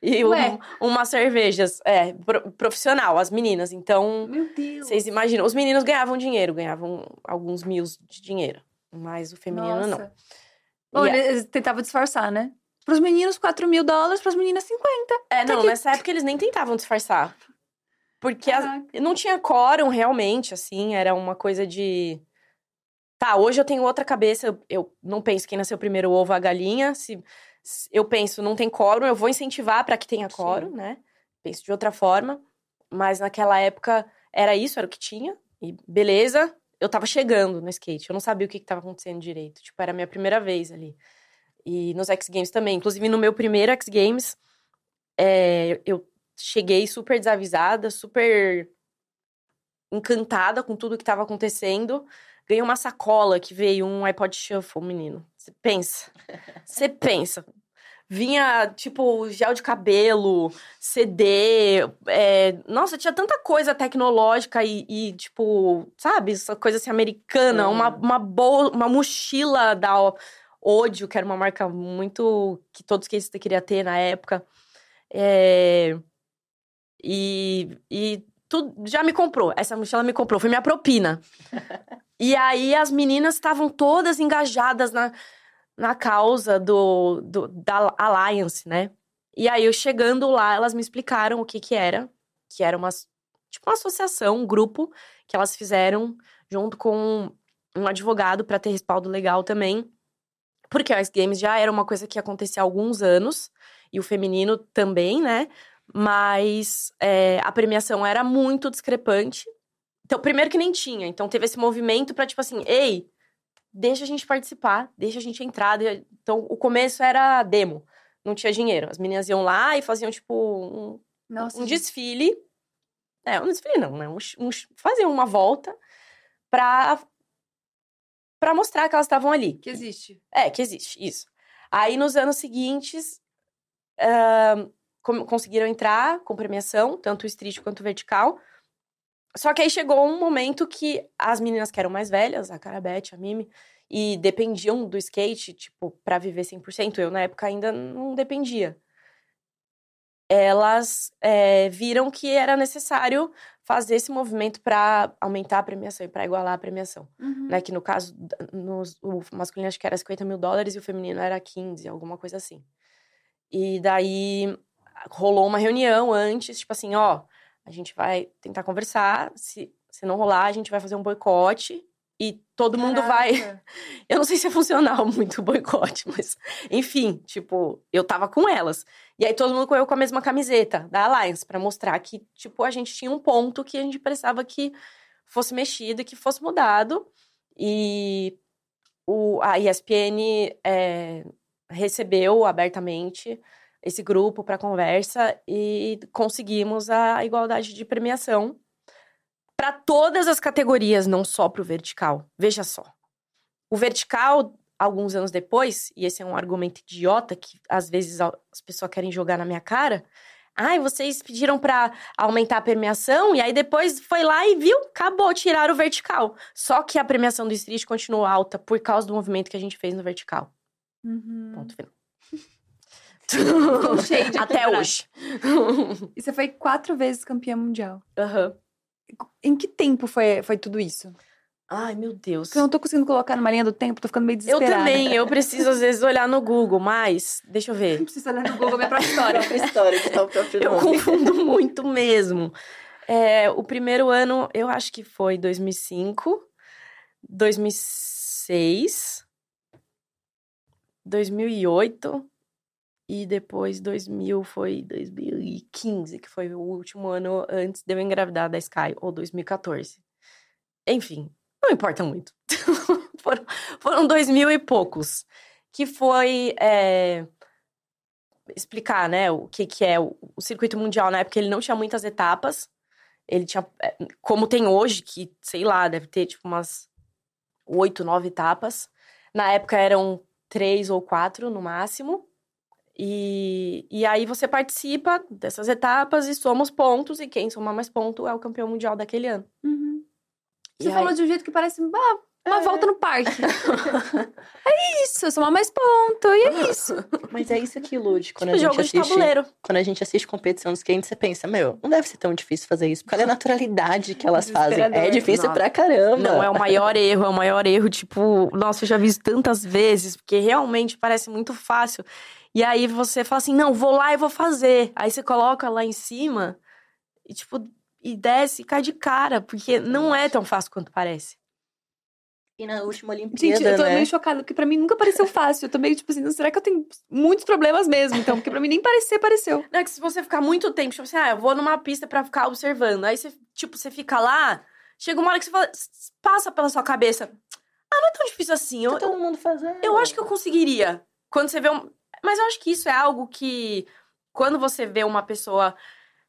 E um- Ué. umas cervejas. É, pro- profissional, as meninas. Então, Meu Deus. vocês imaginam. Os meninos ganhavam dinheiro, ganhavam alguns mil de dinheiro. Mas o feminino não. Bom, a- eles tentavam disfarçar, né? Pros meninos, 4 mil dólares, pras meninas, 50. É, não, que- nessa época eles nem tentavam disfarçar. Porque as- não tinha quórum realmente, assim, era uma coisa de. Tá, hoje eu tenho outra cabeça, eu, eu não penso quem nasceu primeiro, o ovo a galinha. Se, se eu penso, não tem quórum, eu vou incentivar para que tenha Sim. quórum, né? Penso de outra forma. Mas naquela época era isso, era o que tinha. E beleza, eu tava chegando no skate, eu não sabia o que, que tava acontecendo direito. Tipo, era a minha primeira vez ali. E nos X Games também. Inclusive, no meu primeiro X Games, é, eu cheguei super desavisada, super encantada com tudo que tava acontecendo. Ganhei uma sacola que veio um iPod Shuffle, menino. Você pensa. Você pensa. Vinha, tipo, gel de cabelo, CD. é, Nossa, tinha tanta coisa tecnológica e, e, tipo, sabe? Essa coisa assim, americana. Uhum. Uma, uma, bol... uma mochila da Odio, que era uma marca muito... Que todos que queria ter na época. É, E, e tudo já me comprou. Essa mochila me comprou, foi minha propina. e aí as meninas estavam todas engajadas na, na causa do, do, da Alliance, né? E aí eu chegando lá, elas me explicaram o que que era. Que era uma, tipo uma associação, um grupo que elas fizeram junto com um advogado para ter respaldo legal também. Porque Ice Games já era uma coisa que acontecia há alguns anos, e o feminino também, né? Mas é, a premiação era muito discrepante. Então, primeiro que nem tinha. Então, teve esse movimento para tipo assim, ei, deixa a gente participar, deixa a gente entrar. Então, o começo era demo, não tinha dinheiro. As meninas iam lá e faziam, tipo, um, Nossa, um desfile. É, um desfile não, né? Um, um, faziam uma volta pra, pra mostrar que elas estavam ali. Que existe. É, que existe, isso. Aí, nos anos seguintes, uh, conseguiram entrar com premiação, tanto o street quanto o vertical. Só que aí chegou um momento que as meninas que eram mais velhas, a Carabete, a Mimi, e dependiam do skate, tipo, para viver 100%, eu na época ainda não dependia. Elas é, viram que era necessário fazer esse movimento para aumentar a premiação e para igualar a premiação. Uhum. Né? Que no caso, no, o masculino acho que era 50 mil dólares e o feminino era 15, alguma coisa assim. E daí rolou uma reunião antes, tipo assim, ó, a gente vai tentar conversar. Se, se não rolar, a gente vai fazer um boicote e todo Caraca. mundo vai. Eu não sei se é funcional muito o boicote, mas enfim, tipo, eu tava com elas. E aí todo mundo correu com a mesma camiseta da Alliance para mostrar que, tipo, a gente tinha um ponto que a gente precisava que fosse mexido e que fosse mudado. E o, a ESPN é, recebeu abertamente esse grupo para conversa e conseguimos a igualdade de premiação para todas as categorias, não só para o vertical. Veja só. O vertical, alguns anos depois, e esse é um argumento idiota que às vezes as pessoas querem jogar na minha cara. Ai, vocês pediram para aumentar a premiação e aí depois foi lá e viu, acabou, tirar o vertical. Só que a premiação do street continuou alta por causa do movimento que a gente fez no vertical. Uhum. Ponto final. Até hoje. e você foi quatro vezes campeã mundial. Aham. Uhum. Em que tempo foi, foi tudo isso? Ai, meu Deus. Porque eu não tô conseguindo colocar numa linha do tempo, tô ficando meio desesperada. Eu também, eu preciso às vezes olhar no Google, mas deixa eu ver. Eu preciso olhar no Google minha própria história. própria história, que tá o próprio Eu confundo muito mesmo. É, o primeiro ano, eu acho que foi 2005, 2006, 2008, e depois 2000 foi 2015, que foi o último ano antes de eu engravidar da Sky, ou 2014. Enfim, não importa muito. foram, foram dois mil e poucos. Que foi é, explicar, né, o que, que é o, o circuito mundial. Na época ele não tinha muitas etapas. Ele tinha, é, como tem hoje, que, sei lá, deve ter tipo umas oito, nove etapas. Na época eram três ou quatro no máximo. E, e aí você participa dessas etapas e somos pontos, e quem somar mais ponto é o campeão mundial daquele ano. Uhum. Você falou de um jeito que parece ah, uma é. volta no parque. é isso, somar mais ponto, e é isso. Mas é isso que ilude. Quando tipo a gente assiste, tabuleiro. Quando a gente assiste competição dos skate, você pensa, meu, não deve ser tão difícil fazer isso. Porque olha a naturalidade que elas fazem. É difícil Nossa. pra caramba. Não, é o maior erro, é o maior erro. Tipo, nossa, eu já vi isso tantas vezes, porque realmente parece muito fácil. E aí você fala assim: não, vou lá e vou fazer. Aí você coloca lá em cima e, tipo, e desce e cai de cara, porque não é tão fácil quanto parece. E na última Olimpíada, Gente, eu tô né? meio chocada, porque pra mim nunca pareceu fácil. Eu tô meio, tipo assim, será que eu tenho muitos problemas mesmo? Então, porque pra mim nem parecer, pareceu. Não, é que se você ficar muito tempo, tipo assim, ah, eu vou numa pista pra ficar observando. Aí você, tipo, você fica lá, chega uma hora que você fala, passa pela sua cabeça. Ah, não é tão difícil assim. Eu, tá todo mundo fazendo. Eu acho que eu conseguiria. Quando você vê um. Mas eu acho que isso é algo que, quando você vê uma pessoa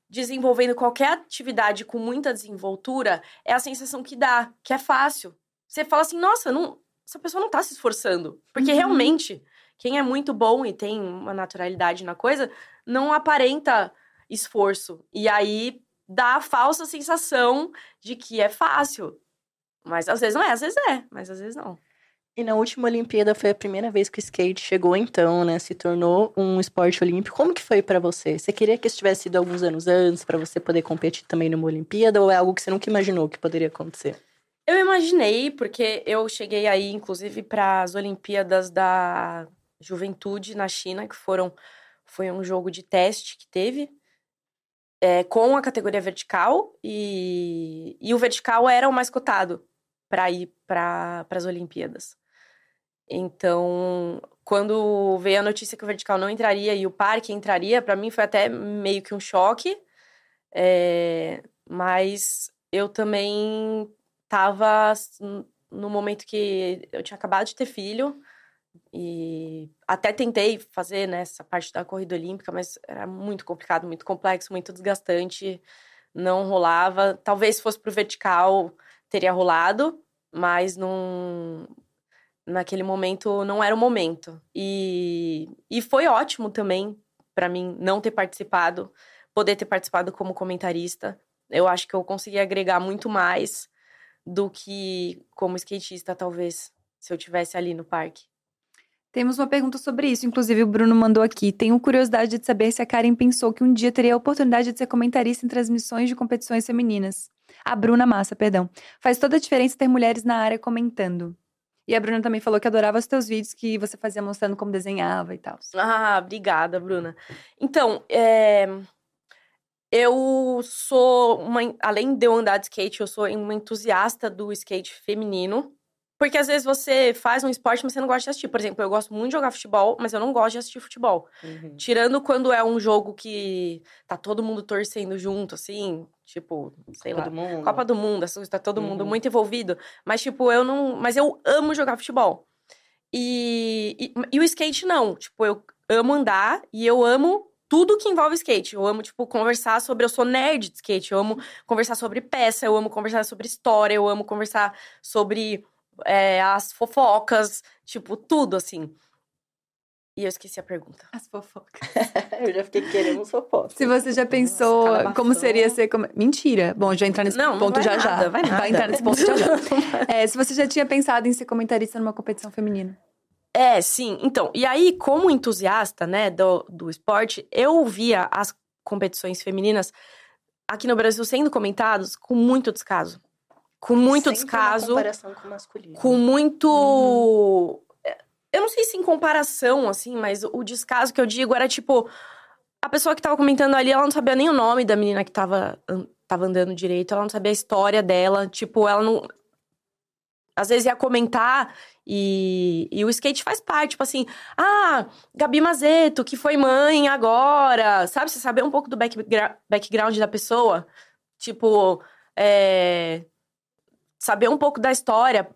desenvolvendo qualquer atividade com muita desenvoltura, é a sensação que dá, que é fácil. Você fala assim, nossa, não, essa pessoa não tá se esforçando. Porque uhum. realmente, quem é muito bom e tem uma naturalidade na coisa, não aparenta esforço. E aí dá a falsa sensação de que é fácil. Mas às vezes não é, às vezes é, mas às vezes não. E na última Olimpíada foi a primeira vez que o skate chegou então, né? Se tornou um esporte olímpico. Como que foi para você? Você queria que isso tivesse sido alguns anos antes para você poder competir também numa Olimpíada ou é algo que você nunca imaginou que poderia acontecer? Eu imaginei, porque eu cheguei aí, inclusive, para as Olimpíadas da Juventude na China, que foram foi um jogo de teste que teve é, com a categoria vertical e, e o vertical era o mais cotado para ir para as Olimpíadas. Então, quando veio a notícia que o vertical não entraria e o parque entraria, para mim foi até meio que um choque. É, mas eu também estava no momento que eu tinha acabado de ter filho e até tentei fazer né, parte da corrida olímpica, mas era muito complicado, muito complexo, muito desgastante, não rolava. Talvez se fosse pro vertical teria rolado, mas não naquele momento não era o momento. E, e foi ótimo também para mim não ter participado, poder ter participado como comentarista. Eu acho que eu consegui agregar muito mais do que como skatista, talvez, se eu tivesse ali no parque. Temos uma pergunta sobre isso, inclusive o Bruno mandou aqui. Tenho curiosidade de saber se a Karen pensou que um dia teria a oportunidade de ser comentarista em transmissões de competições femininas. A Bruna Massa, perdão. Faz toda a diferença ter mulheres na área comentando. E a Bruna também falou que adorava os teus vídeos que você fazia mostrando como desenhava e tal. Ah, obrigada, Bruna. Então, é... eu sou uma. Além de eu andar de skate, eu sou uma entusiasta do skate feminino. Porque às vezes você faz um esporte, mas você não gosta de assistir. Por exemplo, eu gosto muito de jogar futebol, mas eu não gosto de assistir futebol. Uhum. Tirando quando é um jogo que tá todo mundo torcendo junto, assim, tipo, sei Copa lá. Do mundo. Copa do Mundo, tá todo mundo uhum. muito envolvido. Mas, tipo, eu não. Mas eu amo jogar futebol. E, e, e o skate, não. Tipo, eu amo andar e eu amo tudo que envolve skate. Eu amo, tipo, conversar sobre. Eu sou nerd de skate. Eu amo conversar sobre peça, eu amo conversar sobre história, eu amo conversar sobre é, as fofocas, tipo, tudo assim. E eu esqueci a pergunta. As fofocas. eu já fiquei querendo fofocas. Se você já pensou Nossa, como seria ser. Como... Mentira. Bom, já entrar nesse não, ponto não já nada, já. Vai, nada. vai entrar nesse ponto já já. é, se você já tinha pensado em ser comentarista numa competição feminina. É, sim. Então, e aí, como entusiasta, né, do, do esporte, eu via as competições femininas aqui no Brasil sendo comentados com muito descaso com muito Sempre descaso. comparação com o masculino. Com muito. Uhum. Eu não sei se em comparação, assim, mas o descaso que eu digo era tipo. A pessoa que tava comentando ali, ela não sabia nem o nome da menina que tava, tava andando direito, ela não sabia a história dela. Tipo, ela não. Às vezes ia comentar e, e o skate faz parte, tipo assim, ah, Gabi Mazeto, que foi mãe agora, sabe? Você saber um pouco do backgra background da pessoa. Tipo, é, saber um pouco da história,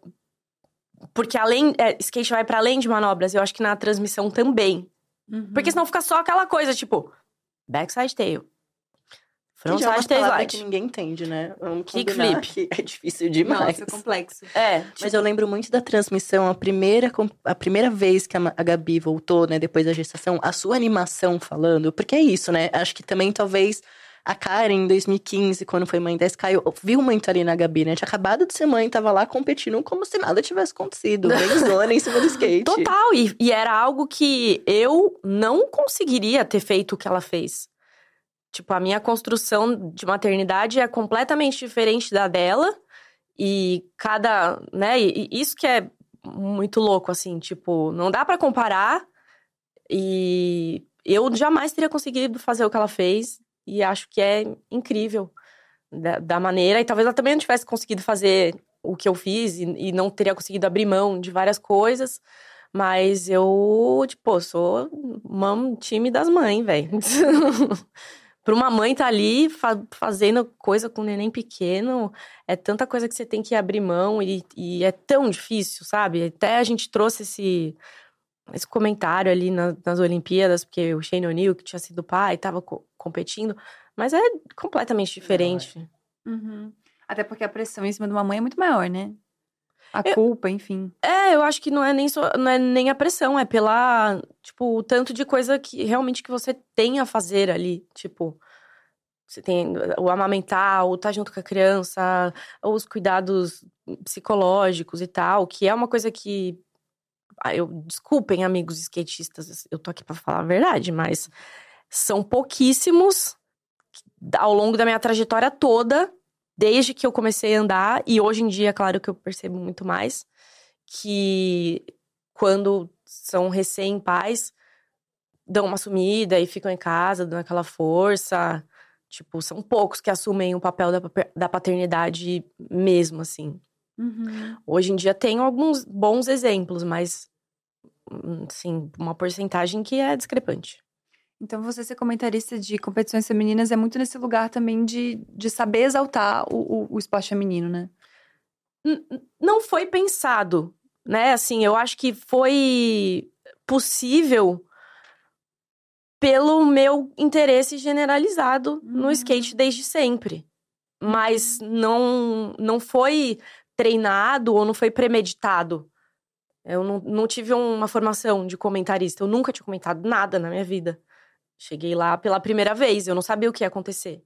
porque além é, skate vai para além de manobras, eu acho que na transmissão também. Uhum. Porque senão fica só aquela coisa, tipo, backside tail. Frontside tail slide. que ninguém entende, né? Kickflip. É difícil demais. Nossa, é complexo. É. Mas tipo... eu lembro muito da transmissão, a primeira, a primeira vez que a Gabi voltou, né, depois da gestação, a sua animação falando, porque é isso, né? Acho que também talvez a Karen, em 2015, quando foi mãe da Sky, viu muito ali na Gabi, né? Tinha acabado de ser mãe, tava lá competindo como se nada tivesse acontecido. Benzona em cima do skate. Total, e, e era algo que eu não conseguiria ter feito o que ela fez. Tipo, a minha construção de maternidade é completamente diferente da dela. E cada, né, e isso que é muito louco, assim, tipo, não dá para comparar. E eu jamais teria conseguido fazer o que ela fez. E acho que é incrível da, da maneira. E talvez ela também não tivesse conseguido fazer o que eu fiz e, e não teria conseguido abrir mão de várias coisas. Mas eu, tipo, sou uma time das mães, velho. Para uma mãe estar tá ali fa fazendo coisa com um neném pequeno, é tanta coisa que você tem que abrir mão e, e é tão difícil, sabe? Até a gente trouxe esse esse comentário ali na, nas Olimpíadas, porque o Shane O'Neill, que tinha sido pai, estava co competindo, mas é completamente diferente. É. Uhum. Até porque a pressão em cima de uma mãe é muito maior, né? A eu, culpa, enfim. É, eu acho que não é nem só, não é nem a pressão, é pela, tipo, o tanto de coisa que realmente que você tem a fazer ali, tipo, você tem o amamentar, o estar tá junto com a criança, os cuidados psicológicos e tal, que é uma coisa que eu desculpem amigos skatistas, eu tô aqui para falar a verdade, mas são pouquíssimos ao longo da minha trajetória toda, desde que eu comecei a andar e hoje em dia, claro que eu percebo muito mais que quando são recém-pais dão uma sumida e ficam em casa, dando aquela força. Tipo, são poucos que assumem o papel da, da paternidade mesmo, assim. Uhum. Hoje em dia tem alguns bons exemplos, mas hum, sim, uma porcentagem que é discrepante. Então, você ser comentarista de competições femininas é muito nesse lugar também de, de saber exaltar o, o, o esporte feminino, né? N- Não foi pensado, né? Assim, eu acho que foi possível pelo meu interesse generalizado no Uhum. skate desde sempre. Mas não, não foi treinado ou não foi premeditado. Eu não, não tive uma formação de comentarista. Eu nunca tinha comentado nada na minha vida. Cheguei lá pela primeira vez, eu não sabia o que ia acontecer.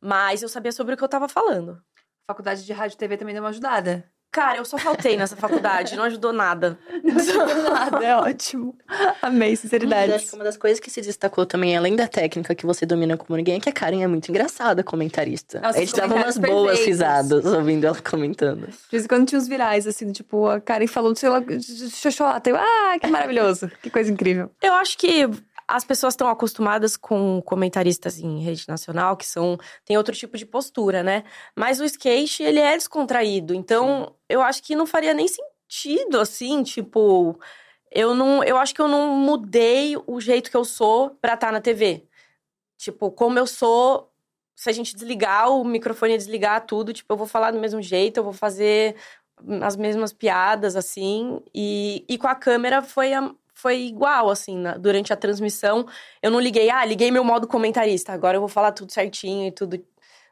Mas eu sabia sobre o que eu tava falando. Faculdade de rádio e TV também deu uma ajudada. Cara, eu só faltei nessa faculdade, não ajudou nada. Não ajudou nada, é ótimo. Amei, Mas sinceridade. acho que uma das coisas que se destacou também, além da técnica que você domina como ninguém, é que a Karen é muito engraçada comentarista. Nossa, a gente dava umas comentários boas perfeitos. risadas ouvindo ela comentando. De vez em quando tinha uns virais, assim, tipo, a Karen falou, sei lá, xoxota. Eu, ah, que maravilhoso. que coisa incrível. Eu acho que as pessoas estão acostumadas com comentaristas em rede nacional, que são tem outro tipo de postura, né? Mas o skate, ele é descontraído. Então, eu acho que não faria nem sentido assim, tipo, eu não, eu acho que eu não mudei o jeito que eu sou pra estar na TV. Tipo, como eu sou, se a gente desligar o microfone e desligar tudo, tipo, eu vou falar do mesmo jeito, eu vou fazer as mesmas piadas, assim. E, e com a câmera foi, a- foi igual, assim, na- durante a transmissão. Eu não liguei, ah, liguei meu modo comentarista, agora eu vou falar tudo certinho e tudo.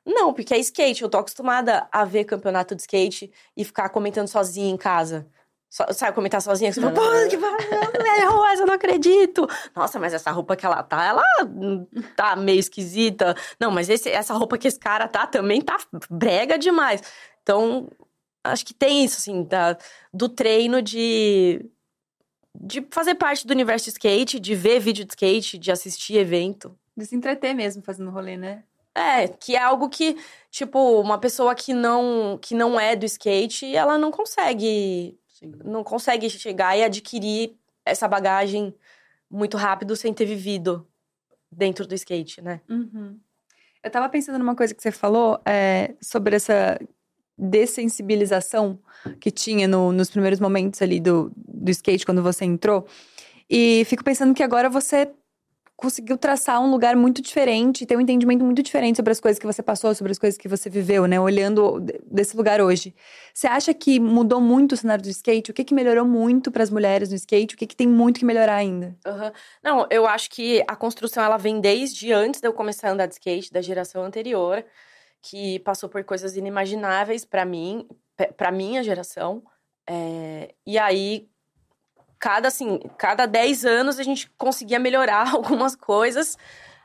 Não, porque é skate, eu tô acostumada a ver campeonato de skate e ficar comentando sozinha em casa. Só, sabe, comentar sozinha? Você fala, pô, que maravilhoso, eu não acredito. Nossa, mas essa roupa que ela tá, ela tá meio esquisita. Não, mas esse- essa roupa que esse cara tá também tá brega demais. Então, acho que tem isso, assim, da, do treino de, de fazer parte do universo de skate, de ver vídeo de skate, de assistir evento. De se entreter mesmo fazendo rolê, né? É, que é algo que, tipo, uma pessoa que não, que não é do skate, ela não consegue não consegue chegar e adquirir essa bagagem muito rápido sem ter vivido dentro do skate, né? Uhum. Eu tava pensando numa coisa que você falou é, sobre essa dessensibilização que tinha no- nos primeiros momentos ali do, do skate, quando você entrou. E fico pensando que agora você conseguiu traçar um lugar muito diferente, ter um entendimento muito diferente sobre as coisas que você passou, sobre as coisas que você viveu, né? Olhando de- desse lugar hoje. Você acha que mudou muito o cenário do skate? O que, que melhorou muito para as mulheres no skate? O que, que tem muito que melhorar ainda? Aham. Não, eu acho que a construção ela vem desde antes de eu começar a andar de skate, da geração anterior, que passou por coisas inimagináveis pra mim, pra minha geração. É, e aí, cada assim, cada 10 anos a gente conseguia melhorar algumas coisas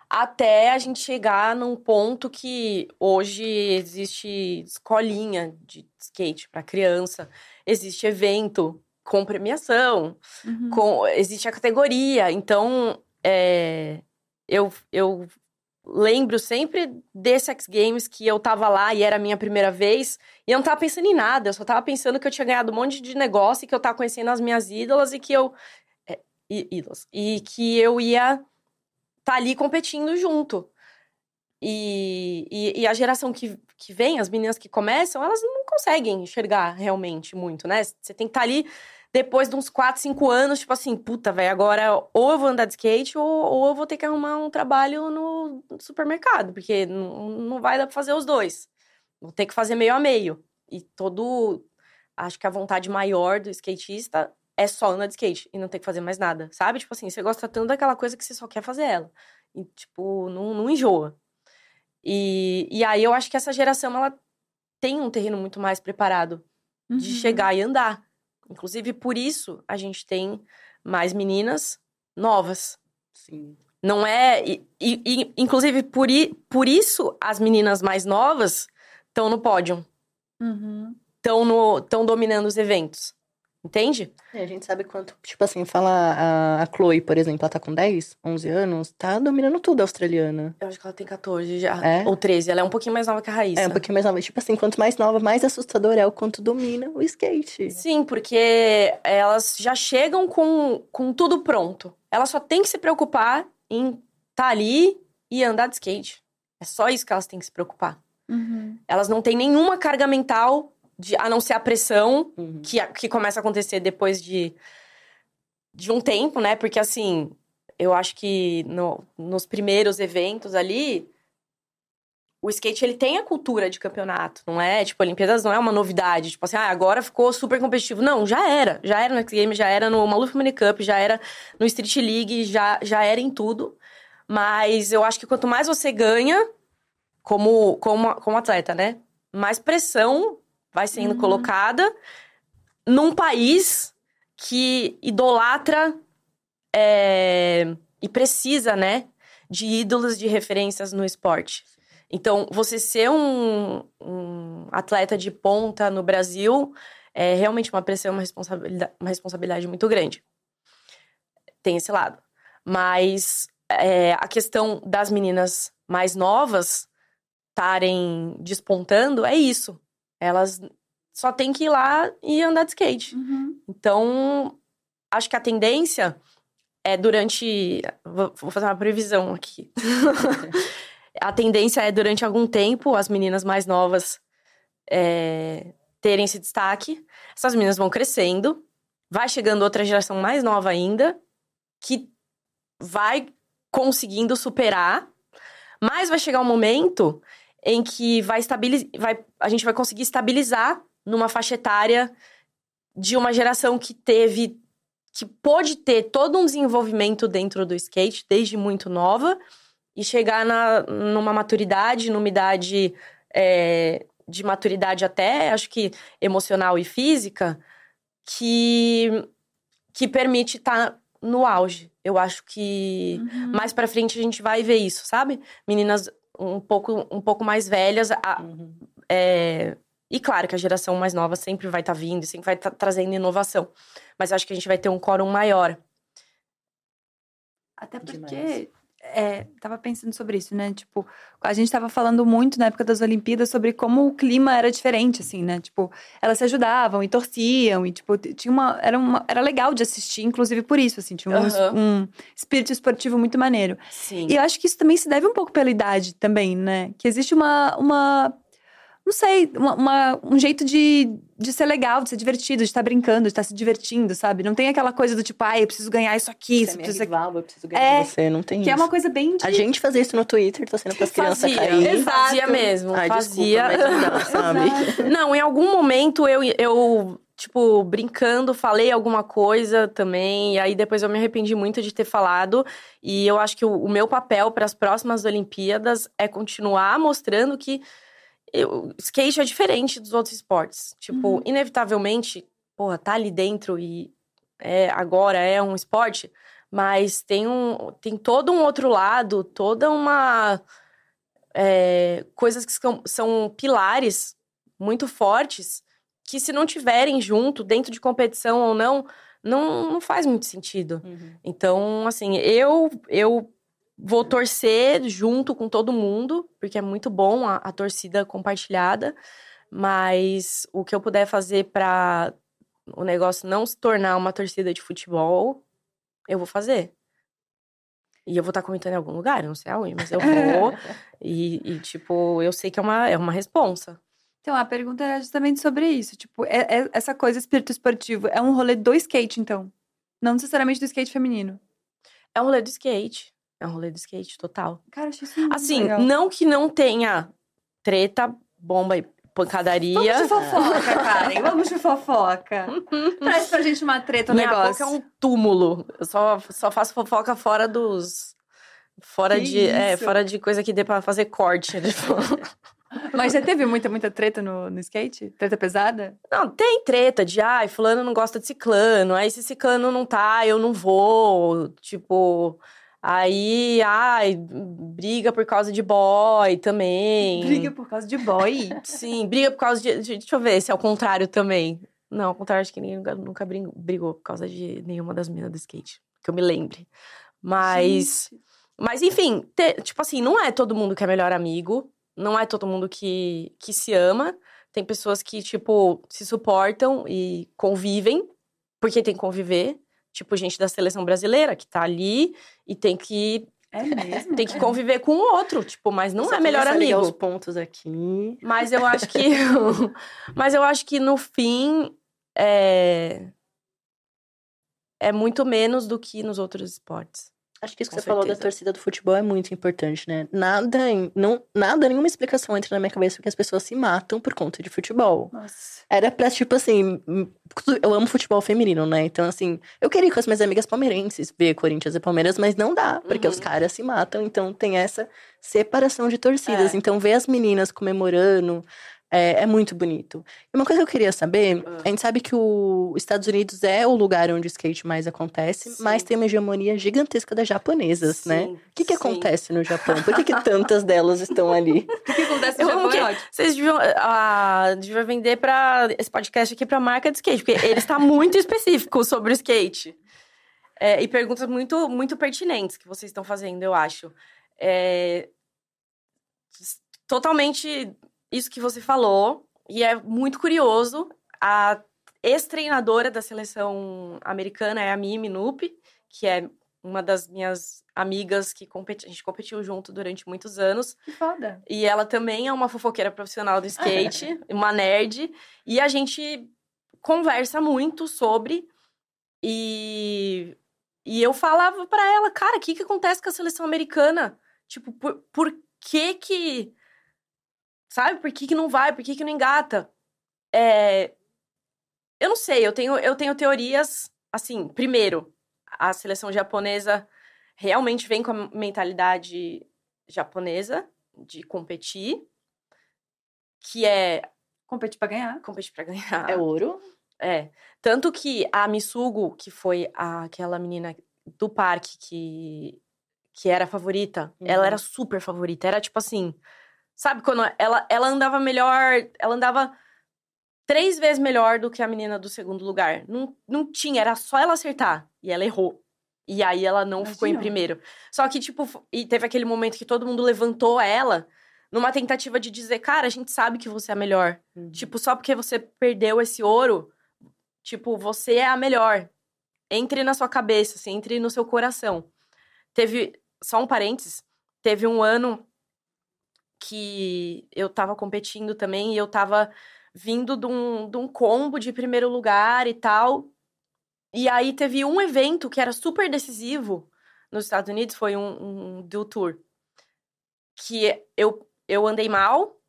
até a gente chegar num ponto que hoje existe escolinha de skate pra criança, existe evento com premiação, Uhum. com, existe a categoria. Então, é, eu, eu lembro sempre desse X Games que eu tava lá e era a minha primeira vez. E eu não tava pensando em nada, eu só tava pensando que eu tinha ganhado um monte de negócio e que eu tava conhecendo as minhas ídolas e que eu. É, ídolas. E que eu ia tá ali competindo junto. E, e, e a geração que, que vem, as meninas que começam, elas não conseguem enxergar realmente muito, né? Você tem que estar ali depois de uns 4, 5 anos, tipo assim, puta, velho, agora ou eu vou andar de skate ou, ou eu vou ter que arrumar um trabalho no supermercado, porque não, não vai dar pra fazer os dois. Vou ter que fazer meio a meio. E todo. Acho que a vontade maior do skatista é só andar de skate e não ter que fazer mais nada, sabe? Tipo assim, você gosta tanto daquela coisa que você só quer fazer ela. E, tipo, não, não enjoa. E, e aí eu acho que essa geração, ela tem um terreno muito mais preparado de Uhum. chegar e andar. Inclusive, por isso, a gente tem mais meninas novas. Sim. Não é. E, e- inclusive, por, i- por isso, as meninas mais novas estão no pódio. Uhum. Estão dominando os eventos. Entende? É, a gente sabe quanto, tipo assim, fala a, a Chloe, por exemplo, ela tá com 10, 11 anos, tá dominando tudo a australiana. Eu acho que ela tem 14 já. É? Ou 13. Ela é um pouquinho mais nova que a Raíssa. É, um pouquinho mais nova. Tipo assim, quanto mais nova, mais assustador é o quanto domina o skate. Sim, porque elas já chegam com, com tudo pronto. Elas só têm que se preocupar em estar tá ali e andar de skate. É só isso que elas têm que se preocupar. Uhum. Elas não têm nenhuma carga mental de, a não ser a pressão Uhum. que, que começa a acontecer depois de, de um tempo, né? Porque assim, eu acho que no- nos primeiros eventos ali, o skate ele tem a cultura de campeonato, não é? Tipo, Olimpíadas não é uma novidade. Tipo assim, ah, agora ficou super competitivo. Não, já era. Já era no X Games, já era no Maluf Mini Cup, já era no Street League, já, já era em tudo. Mas eu acho que quanto mais você ganha como, como, como atleta, né? Mais pressão vai sendo Uhum. colocada num país que idolatra é, e precisa, né? De ídolos de referências no esporte. Então, você ser um, um atleta de ponta no Brasil é realmente uma pressão, uma responsabilidade, uma responsabilidade muito grande. Tem esse lado. Mas é, a questão das meninas mais novas estarem despontando é isso. Elas só têm que ir lá e andar de skate. Uhum. Então, acho que a tendência é durante. Vou fazer uma previsão aqui. a tendência é durante algum tempo as meninas mais novas é, terem esse destaque. Essas meninas vão crescendo, vai chegando outra geração mais nova ainda, que vai conseguindo superar, mas vai chegar um momento em que vai estabilizar, vai, a gente vai conseguir estabilizar numa faixa etária de uma geração que teve, que pôde ter todo um desenvolvimento dentro do skate desde muito nova e chegar na, numa maturidade, numa idade é, de maturidade até, acho que emocional e física, que, que permite estar no auge. Eu acho que Uhum. mais pra frente a gente vai ver isso, sabe? Meninas um pouco, um pouco mais velhas. a- Uhum. é, E claro que a geração mais nova sempre vai estar vindo, sempre vai estar trazendo inovação. Mas eu acho que a gente vai ter um quórum maior. Até porque Demais. É, tava pensando sobre isso, né? Tipo, a gente tava falando muito na época das Olimpíadas sobre como o clima era diferente, assim, né? Tipo, elas se ajudavam e torciam, e, tipo, tinha uma. Era, uma, era legal de assistir, inclusive por isso, assim, tinha um, Aham. um espírito esportivo muito maneiro. Sim. E eu acho que isso também se deve um pouco pela idade também, né? Que existe uma. uma não sei, uma, uma- um jeito de, de ser legal, de ser divertido, de estar brincando, de estar se divertindo, sabe? Não tem aquela coisa do tipo, ai, eu preciso ganhar isso aqui, Você isso, é minha preciso rival, eu preciso ganhar É, você, não tem Que é isso. uma coisa bem de... A gente fazia isso no Twitter, torcendo pras crianças cair. Exato. fazia mesmo, Ai, fazia. desculpa, mas não dá, sabe? Não, em algum momento eu, eu, tipo, brincando, falei alguma coisa também, e aí depois eu me arrependi muito de ter falado. E eu acho que o, o meu papel para as próximas Olimpíadas é continuar mostrando que eu- skate é diferente dos outros esportes. Tipo, Uhum. inevitavelmente, porra, tá ali dentro e é, agora é um esporte, mas tem, um, tem todo um outro lado, toda uma. é, coisas que são, são pilares muito fortes que, se não tiverem junto, dentro de competição ou não, não, não faz muito sentido. Uhum. Então, assim, eu eu vou torcer junto com todo mundo, porque é muito bom a, a torcida compartilhada, mas o que eu puder fazer para o negócio não se tornar uma torcida de futebol, eu vou fazer. E eu vou estar comentando em algum lugar, não sei aonde, mas eu vou. e, e, tipo, eu sei que é uma, é uma responsa. Então, a pergunta era justamente sobre isso. Tipo, é- é- essa coisa espírito esportivo é um rolê do skate, então? Não necessariamente do skate feminino. É um rolê do skate. É um rolê do skate, total. Cara, achei isso muito Assim, legal. não que não tenha treta, bomba e pancadaria. Vamos de fofoca, Karen. Vamos de fofoca. Traz pra gente uma treta, um Minha negócio. boca é um túmulo. Eu só, só faço fofoca fora dos. Fora Que de. É, fora de coisa que dê pra fazer corte. tipo. Mas já teve muita, muita treta no, no skate? Treta pesada? Não, tem treta de, ai, fulano não gosta de ciclano, aí se ciclano não tá, eu não vou, tipo... Aí, ai, briga por causa de boy também. Briga por causa de boy. Sim, briga por causa de, de- Deixa eu ver se é o contrário também. Não, ao contrário, acho que ninguém nunca, nunca brin- brigou por causa de nenhuma das meninas do skate. Que eu me lembre. Mas... Gente. Mas, enfim, te- tipo assim, não é todo mundo que é melhor amigo. Não é todo mundo que, que se ama. Tem pessoas que, tipo, se suportam e convivem, porque tem que conviver. Tipo, gente da seleção brasileira, que tá ali e tem que É mesmo? Tem que conviver com o outro, tipo, mas não Só é melhor amigo. os pontos aqui. Mas eu acho que. mas eu acho que no fim. É. É muito menos do que nos outros esportes. Acho que isso que Com você falou da certeza. torcida do futebol é muito importante, né? Nada, não, nada, nenhuma explicação entra na minha cabeça que as pessoas se matam por conta de futebol. Nossa. Era pra, tipo assim, hum, eu amo futebol feminino, né? Então, assim, eu queria ir com as minhas amigas palmeirenses ver Corinthians e Palmeiras, mas não dá, porque Uhum. os caras se matam, então tem essa separação de torcidas. É. Então, ver as meninas comemorando é, é muito bonito. E uma coisa que eu queria saber, Ah. a gente sabe que o- os Estados Unidos é o lugar onde o skate mais acontece, Sim. mas tem uma hegemonia gigantesca das japonesas, né? Sim, O que, que sim. acontece no Japão? Por que, que tantas delas estão ali? O que acontece no Japão é que- ótimo. Vocês deviam, ah, deviam vender para esse podcast aqui pra marca de skate, porque ele está muito específico sobre o skate. É, e perguntas muito, muito pertinentes que vocês estão fazendo, eu acho. É, totalmente isso que você falou, e é muito curioso. A ex-treinadora da seleção americana é a Mimi Nup, que é uma das minhas amigas que competi a gente competiu junto durante muitos anos. Que foda. E ela também é uma fofoqueira profissional do skate, uma nerd. E a gente conversa muito sobre. E, e eu falava pra ela, cara, o que, que acontece com a seleção americana? Tipo, por, por que que. Sabe? Por que, que não vai? Por que, que não engata? É, eu não sei, eu tenho, eu tenho teorias. Assim, primeiro, a seleção japonesa realmente vem com a mentalidade japonesa de competir, que é Competir pra ganhar. competir pra ganhar. É ouro? É. Tanto que a Misugo, que foi a- aquela menina do parque que, que era favorita, Uhum. ela era super favorita. Era tipo assim. Sabe quando ela, ela andava melhor. Ela andava três vezes melhor do que a menina do segundo lugar. Não, não tinha, era só ela acertar. E ela errou. E aí ela não ficou em primeiro. Só que, tipo, e teve aquele momento que todo mundo levantou ela numa tentativa de dizer, cara, a gente sabe que você é a melhor. Tipo, só porque você perdeu esse ouro, tipo, você é a melhor. Entre na sua cabeça, assim, entre no seu coração. Teve, só um parênteses, teve um ano que eu tava competindo também e eu tava vindo de um, de um combo de primeiro lugar e tal. E aí teve um evento que era super decisivo nos Estados Unidos, foi um, um do tour. Que eu, eu andei mal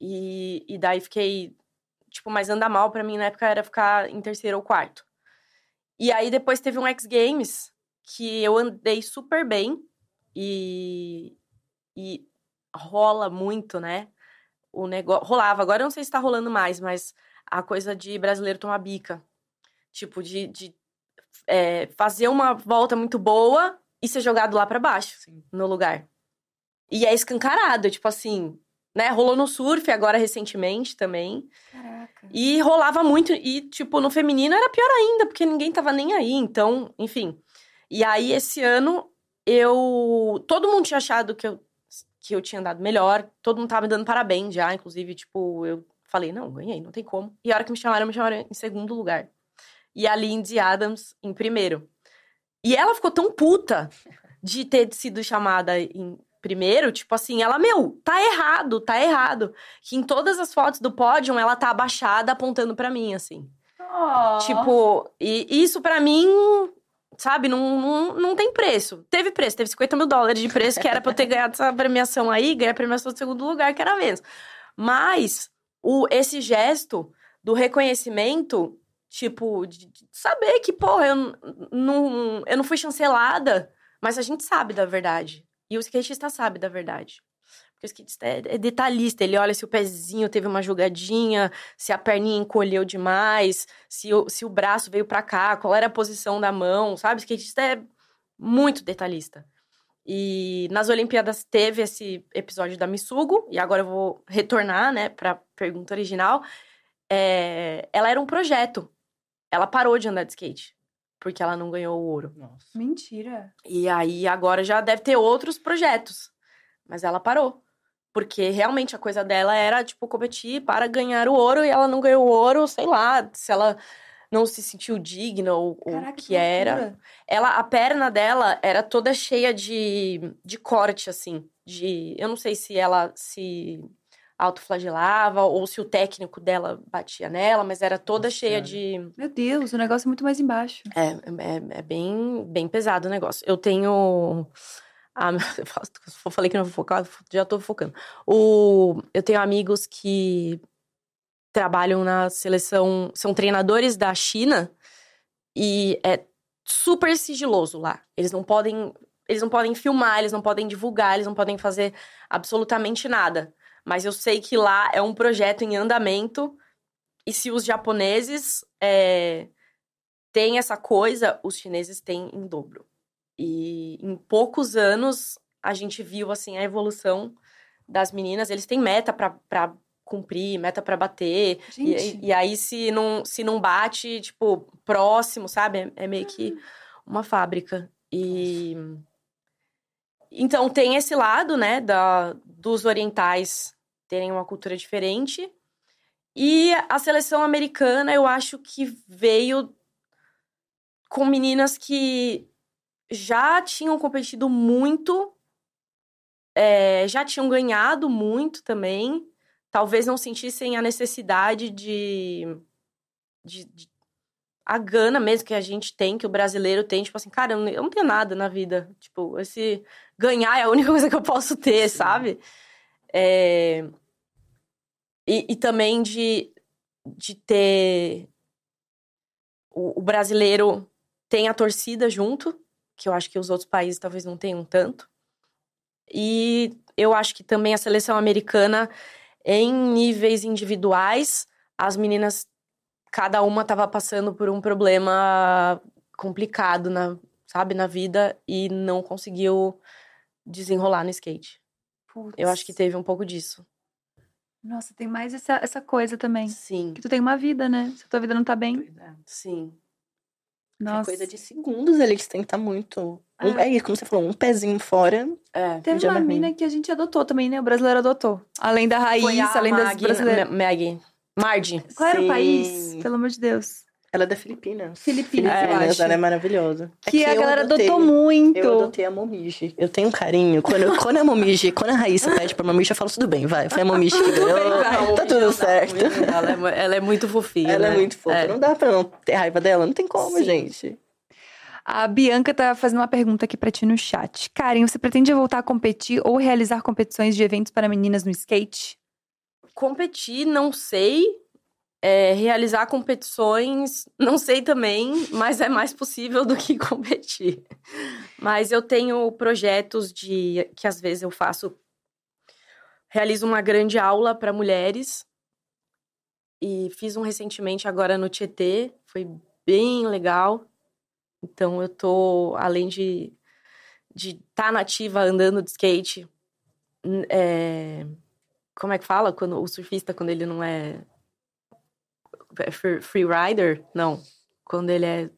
e, e daí fiquei tipo, mas andar mal pra mim na época era ficar em terceiro ou quarto. E aí depois teve um X Games que eu andei super bem e, e rola muito, né? O negócio rolava. Agora eu não sei se tá rolando mais, mas a coisa de brasileiro tomar bica, tipo de, de é, fazer uma volta muito boa e ser jogado lá pra baixo Sim. no lugar. E é escancarado, tipo assim, né? Rolou no surf agora recentemente também. Caraca. E rolava muito. E, tipo, no feminino era pior ainda, porque ninguém tava nem aí. Então, enfim. E aí, esse ano, eu. Todo mundo tinha achado que eu, que eu tinha andado melhor. Todo mundo tava me dando parabéns já. Inclusive, tipo, eu falei, não, ganhei, não tem como. E a hora que me chamaram, me chamaram em segundo lugar. E a Lindsay Adams em primeiro. E ela ficou tão puta de ter sido chamada em primeiro, tipo assim, ela, meu, tá errado, tá errado. Que em todas as fotos do pódio, ela tá abaixada apontando pra mim, assim. Oh. Tipo, e isso pra mim, sabe, não, não, não tem preço. Teve preço, teve 50 mil dólares de preço, que era pra eu ter ganhado essa premiação aí, ganhar a premiação do segundo lugar, que era menos. Mas o, esse gesto do reconhecimento, tipo, de, de saber que, porra, eu não, eu não fui chancelada, mas a gente sabe da verdade. E o skatista sabe da verdade. Porque o skatista é, é detalhista, ele olha se o pezinho teve uma jogadinha, se a perninha encolheu demais, se o, se o braço veio pra cá, qual era a posição da mão, sabe? O skatista é muito detalhista. E nas Olimpíadas teve esse episódio da Missugo, e agora eu vou retornar, né, pra pergunta original. É, ela era um projeto. Ela parou de andar de skate, porque ela não ganhou o ouro. Nossa. Mentira. E aí agora já deve ter outros projetos. Mas ela parou. Porque realmente a coisa dela era, tipo, competir para ganhar o ouro e ela não ganhou o ouro, sei lá, se ela não se sentiu digna ou, ou Caraca, que era. Ela, a perna dela era toda cheia de, de corte, assim. De, eu não sei se ela se autoflagelava ou se o técnico dela batia nela, mas era toda Nossa cheia Senhora. de. Meu Deus, o negócio é muito mais embaixo. É, é, é bem, bem pesado o negócio. Eu tenho. Ah, falo- eu falei que não vou focar, já tô focando. O, eu tenho amigos que trabalham na seleção, são treinadores da China e é super sigiloso lá. Eles não podem, eles não podem filmar, eles não podem divulgar, eles não podem fazer absolutamente nada. Mas eu sei que lá é um projeto em andamento e se os japoneses é, têm essa coisa, os chineses têm em dobro. E em poucos anos a gente viu assim a evolução das meninas. Eles têm meta pra pra cumprir, meta pra bater. E, Gente, e aí, se não, se não bate, tipo, próximo, sabe? É, é meio que uma fábrica. E. Então, tem esse lado, né, da, dos orientais terem uma cultura diferente. E a seleção americana, eu acho que veio com meninas que já tinham competido muito, é, já tinham ganhado muito também talvez não sentissem a necessidade de, de, de- a gana mesmo que a gente tem, que o brasileiro tem, tipo assim, cara, eu não, tenho nada na vida. Tipo, esse ganhar é a única coisa que eu posso ter, Sim. sabe? É, e, e também de, de ter o, o brasileiro tem a torcida junto, que eu acho que os outros países talvez não tenham tanto. E eu acho que também a seleção americana em níveis individuais, as meninas, cada uma estava passando por um problema complicado, na, sabe, na vida e não conseguiu desenrolar no skate. putz. Eu acho que teve um pouco disso. Nossa, tem mais essa, essa coisa também. Sim, Que tu tem uma vida, né? Se a tua vida não tá bem, sim. É nossa. coisa de segundos ali que você tem que estar muito. Um, É. é isso, como você falou, um pezinho fora. É. Teve já uma ruim. mina que a gente adotou também, né? O brasileiro adotou. Além da raiz, além das Mag, brasileiras. Ma- Mag. Mardi. Qual era o Sim. país? Pelo amor de Deus. Ela é da Filipinas. Filipinas, eu Filipinas, acho. ela é maravilhosa. É Que, a eu galera adotei- adotou muito. Eu adotei a Momiji. Eu tenho um carinho. Quando, eu- quando a Momiji, quando a Raíssa pede pra Momiji, eu falo, tudo bem, vai. Foi a Momiji que ganhou. vai. tá tudo certo. Ela é, ela é muito fofinha. Ela né? é muito fofa. É. Não dá pra não ter raiva dela. Não tem como, Sim. gente. A Bianca tá fazendo uma pergunta aqui pra ti no chat. Karen, você pretende voltar a competir ou realizar competições de eventos para meninas no skate? Competir, não sei. É, realizar competições, não sei também, mas é mais possível do que competir. Mas eu tenho projetos de que às vezes eu faço. Realizo uma grande aula para mulheres. E fiz um recentemente agora no Tietê. Foi bem legal. Então eu tô, além de de estar nativa andando de skate, é, como é que fala quando o surfista quando ele não é free free rider? Não. Quando ele é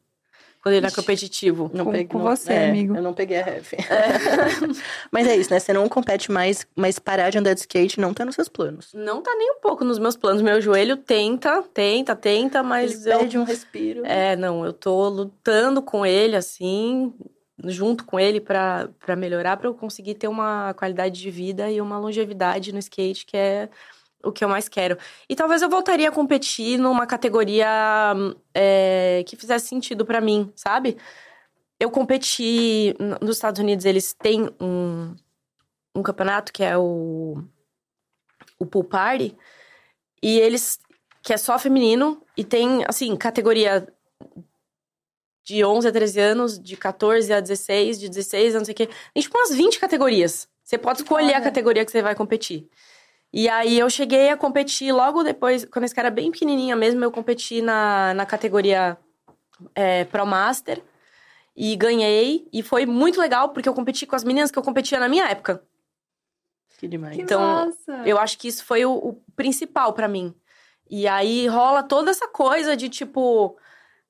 quando ele é competitivo. Não Com- peguei- com não- você, é, amigo. Eu não peguei a ref. mas é isso, né? Você não compete mais, mas parar de andar de skate não tá nos seus planos. Não tá nem um pouco nos meus planos. Meu joelho tenta, tenta, tenta, mas Ele eu perde um respiro. É, não, eu tô lutando com ele, assim, junto com ele pra melhorar, pra eu conseguir ter uma qualidade de vida e uma longevidade no skate, que é o que eu mais quero. E talvez eu voltaria a competir numa categoria é, que fizesse sentido pra mim, sabe? Eu competi nos Estados Unidos, eles têm um, um campeonato que é o, o Pool Party, e eles que é só feminino e tem assim categoria de 11 a 13 anos, de 14 a 16, de 16 a não sei o quê. Tem tipo umas 20 categorias. Você pode escolher a categoria que você vai competir. E aí eu cheguei a competir logo depois, quando esse cara era bem pequenininha mesmo, eu competi na, na categoria é, Pro Master. E ganhei. E foi muito legal, porque eu competi com as meninas que eu competia na minha época. Que demais. Que Então, massa! Eu acho que isso foi o, o principal pra mim. E aí rola toda essa coisa de tipo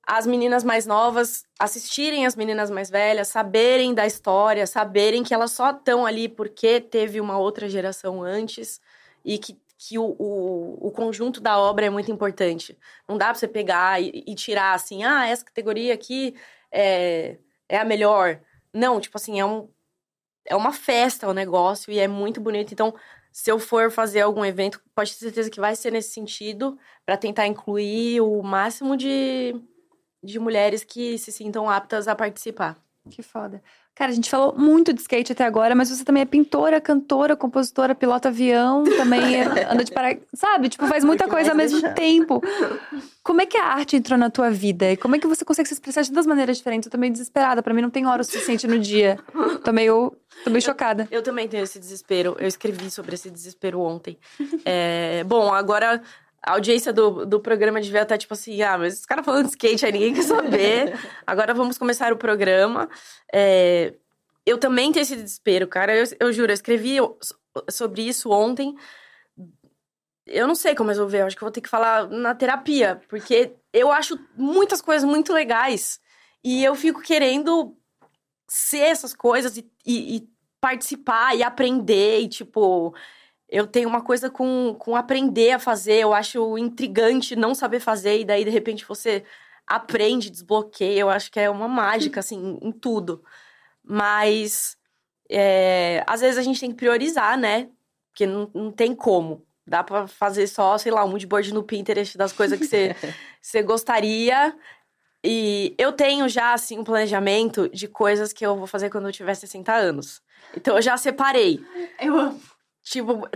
as meninas mais novas assistirem as meninas mais velhas, saberem da história, saberem que elas só estão ali porque teve uma outra geração antes e que que o, o, o, conjunto da obra é muito importante. Não dá pra você pegar e, e tirar assim, ah, essa categoria aqui é, é a melhor. Não, tipo assim, é, um, é uma festa o negócio e é muito bonito. Então, se eu for fazer algum evento, pode ter certeza que vai ser nesse sentido, para tentar incluir o máximo de, de mulheres que se sintam aptas a participar. Que foda. Cara, a gente falou muito de skate até agora, mas você também é pintora, cantora, compositora, pilota avião, também anda de para, sabe? Tipo, faz muita coisa ao mesmo deixar. tempo. Como é que a arte entrou na tua vida? E como é que você consegue se expressar de duas maneiras diferentes? Eu tô meio desesperada, para mim não tem hora o suficiente no dia. Tô meio, tô meio chocada. Eu, eu também tenho esse desespero. Eu escrevi sobre esse desespero ontem. É, bom, agora a audiência do, do programa devia estar tipo assim: ah, mas os caras falando de skate aí, ninguém quer saber. Agora vamos começar o programa. É, eu também tenho esse desespero, cara. Eu, eu juro, eu escrevi sobre isso ontem. Eu não sei como resolver, eu acho que eu vou ter que falar na terapia, porque eu acho muitas coisas muito legais e eu fico querendo ser essas coisas e, e, e participar e aprender e, tipo, eu tenho uma coisa com, com aprender a fazer, eu acho intrigante não saber fazer, e daí, de repente, você aprende, desbloqueia. Eu acho que é uma mágica, assim, em tudo. Mas, é, às vezes a gente tem que priorizar, né? Porque não, não tem como. Dá pra fazer só, sei lá, um moodboard no Pinterest das coisas que você, você gostaria. E eu tenho já, assim, um planejamento de coisas que eu vou fazer quando eu tiver 60 anos. Então, eu já separei. Eu amo. Tipo,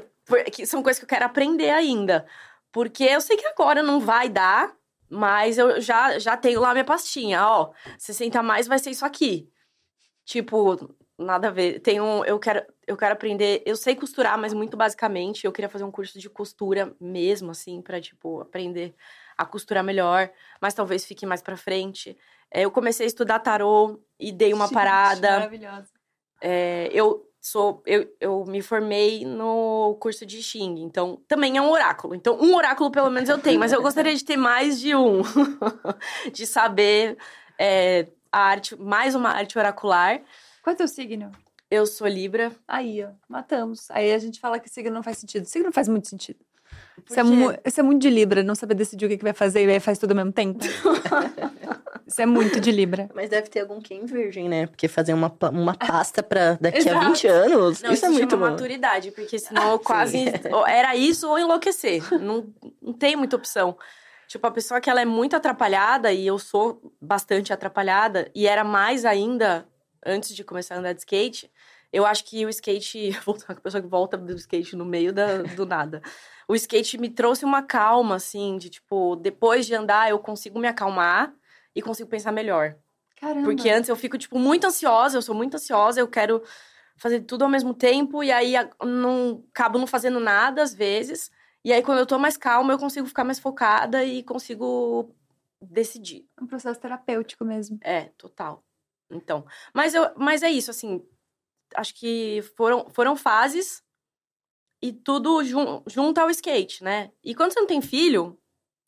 que são coisas que eu quero aprender ainda. Porque eu sei que agora não vai dar, mas eu já, já tenho lá minha pastinha. Ó, 60 mais vai ser isso aqui. Tipo, nada a ver. Tem um, eu quero, eu quero aprender. Eu sei costurar, mas muito basicamente. Eu queria fazer um curso de costura mesmo, assim, para tipo aprender a costurar melhor. Mas talvez fique mais para frente. É, eu comecei a estudar tarô e dei uma Gente, parada. Maravilhosa. É, eu sou eu, eu me formei no curso de Xing, então também é um oráculo. Então, um oráculo pelo menos eu tenho, mas eu gostaria de ter mais de um. de saber é, a arte, mais uma arte oracular. Qual é o teu signo? Eu sou Libra. Aí, ó, matamos. Aí a gente fala que signo não faz sentido. Signo faz muito sentido. Você é, é, muito de Libra, não saber decidir o que, que vai fazer e aí faz tudo ao mesmo tempo. Isso é muito de Libra. Mas deve ter algum quem virgem, né? Porque fazer uma, uma pasta pra daqui a 20 anos, não, isso, é muito bom. maturidade, porque senão quase... Era isso ou enlouquecer. Não, não tem muita opção. Tipo, a pessoa que ela é muito atrapalhada, e eu sou bastante atrapalhada, e era mais ainda antes de começar a andar de skate, eu acho que o skate... Vou a pessoa que volta do skate no meio da, do nada. O skate me trouxe uma calma, assim, de tipo, depois de andar eu consigo me acalmar e consigo pensar melhor. Caramba. Porque antes eu fico, tipo, muito ansiosa, eu sou muito ansiosa, eu quero fazer tudo ao mesmo tempo, e aí não acabo não fazendo nada às vezes. E aí, quando eu tô mais calma, eu consigo ficar mais focada e consigo decidir. É um processo terapêutico mesmo. É, total. Então. Mas, eu, mas é isso, assim. Acho que foram, foram fases e tudo jun, junto ao skate, né? E quando você não tem filho,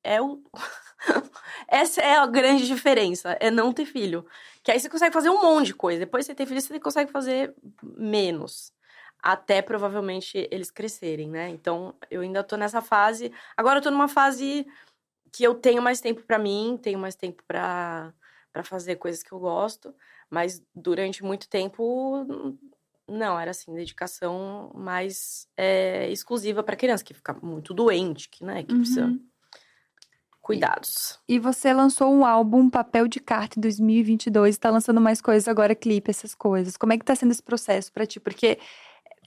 é o. Essa é a grande diferença, é não ter filho. Que aí você consegue fazer um monte de coisa. Depois você ter filho, você consegue fazer menos. Até provavelmente eles crescerem, né? Então, eu ainda tô nessa fase. Agora eu tô numa fase que eu tenho mais tempo para mim, tenho mais tempo para para fazer coisas que eu gosto, mas durante muito tempo não, era assim, dedicação mais é, exclusiva para criança, que fica muito doente, que, né, que uhum. precisa cuidados. E, e, você lançou um álbum Papel de Carta em 2022, está lançando mais coisas agora, clipe, essas coisas. Como é que tá sendo esse processo para ti? Porque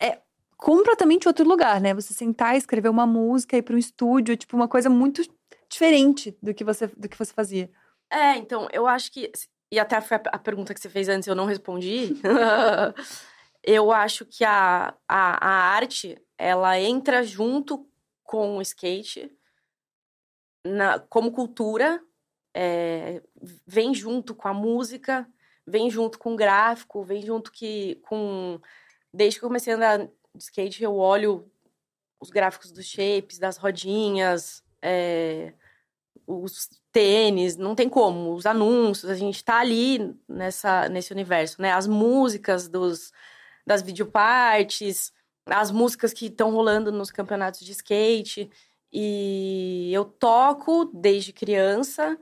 é completamente outro lugar, né? Você sentar e escrever uma música, ir para um estúdio, é tipo uma coisa muito diferente do que você do que você fazia. É, então, eu acho que e até foi a pergunta que você fez antes, eu não respondi. eu acho que a, a, a arte, ela entra junto com o skate na, como cultura, é, vem junto com a música, vem junto com o gráfico, vem junto que com... Desde que eu comecei a andar de skate, eu olho os gráficos dos shapes, das rodinhas, é, os tênis, não tem como, os anúncios, a gente tá ali nessa, nesse universo, né? As músicas dos, das videopartes. as músicas que estão rolando nos campeonatos de skate. E eu toco desde criança,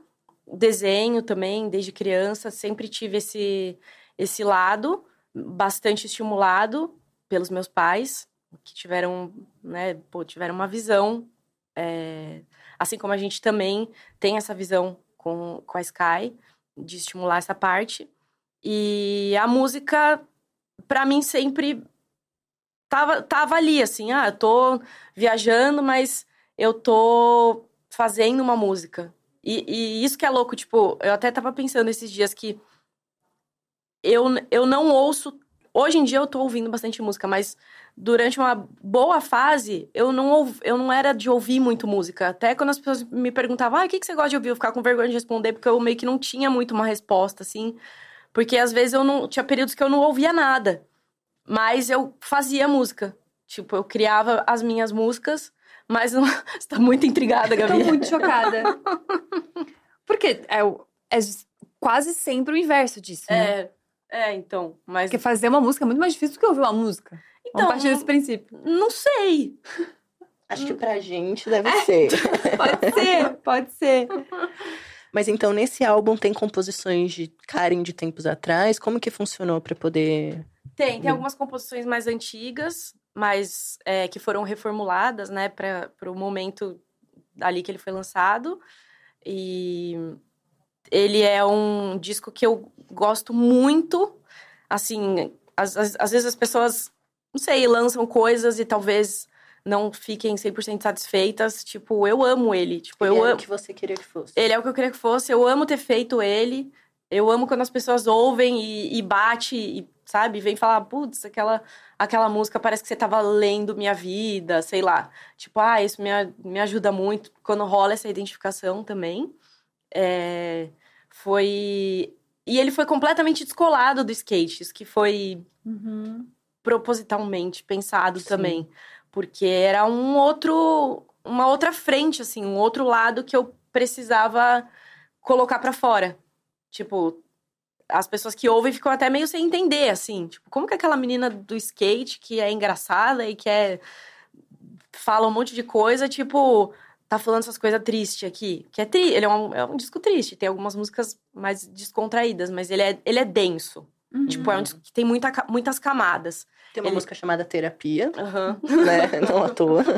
desenho também desde criança, sempre tive esse, esse lado bastante estimulado pelos meus pais, que tiveram, né, pô, tiveram uma visão, é, assim como a gente também tem essa visão com, com a Sky, de estimular essa parte. E a música, para mim, sempre tava, tava ali, assim, ah, eu tô viajando, mas eu tô fazendo uma música. E, e, isso que é louco, tipo, eu até tava pensando esses dias que eu, eu não ouço. Hoje em dia eu tô ouvindo bastante música, mas durante uma boa fase, eu não, eu não era de ouvir muito música. Até quando as pessoas me perguntavam, ah, o que, que você gosta de ouvir? Eu ficava com vergonha de responder, porque eu meio que não tinha muito uma resposta, assim. Porque às vezes eu não. Tinha períodos que eu não ouvia nada. Mas eu fazia música. Tipo, eu criava as minhas músicas, mas não... você tá muito intrigada, Gabi. Tô muito chocada. Porque é, é quase sempre o inverso disso, né? É, é, então. Mas... Porque fazer uma música é muito mais difícil do que ouvir uma música. Então, Vamos partir desse princípio. Não sei. Acho que pra gente deve ser. pode ser, pode ser. Mas então, nesse álbum tem composições de Karen de tempos atrás? Como que funcionou para poder... Tem, tem algumas composições mais antigas, mas é, que foram reformuladas, né, para o momento ali que ele foi lançado. E ele é um disco que eu gosto muito. Assim, às, às, às vezes as pessoas, não sei, lançam coisas e talvez não fiquem 100% satisfeitas. Tipo, eu amo ele. Tipo, ele eu é amo. o que você queria que fosse. Ele é o que eu queria que fosse. Eu amo ter feito ele. Eu amo quando as pessoas ouvem e, e bate, e, sabe? Vem falar, putz, aquela, aquela música parece que você tava lendo minha vida, sei lá. Tipo, ah, isso me, me ajuda muito. Quando rola essa identificação também. É, foi. E ele foi completamente descolado do skate, isso que foi Uhum. propositalmente pensado Sim. também. Porque era um outro. Uma outra frente, assim, um outro lado que eu precisava colocar pra fora. Tipo, as pessoas que ouvem ficam até meio sem entender, assim. Tipo, como que aquela menina do skate, que é engraçada e que é. fala um monte de coisa, tipo, tá falando essas coisas tristes aqui. Que é tri... Ele é um, é um disco triste, tem algumas músicas mais descontraídas, mas ele é, ele é denso. Uhum. Tipo, é um disco que tem muita, muitas camadas. Tem uma Ele- música chamada Terapia, Aham. né? Não à toa.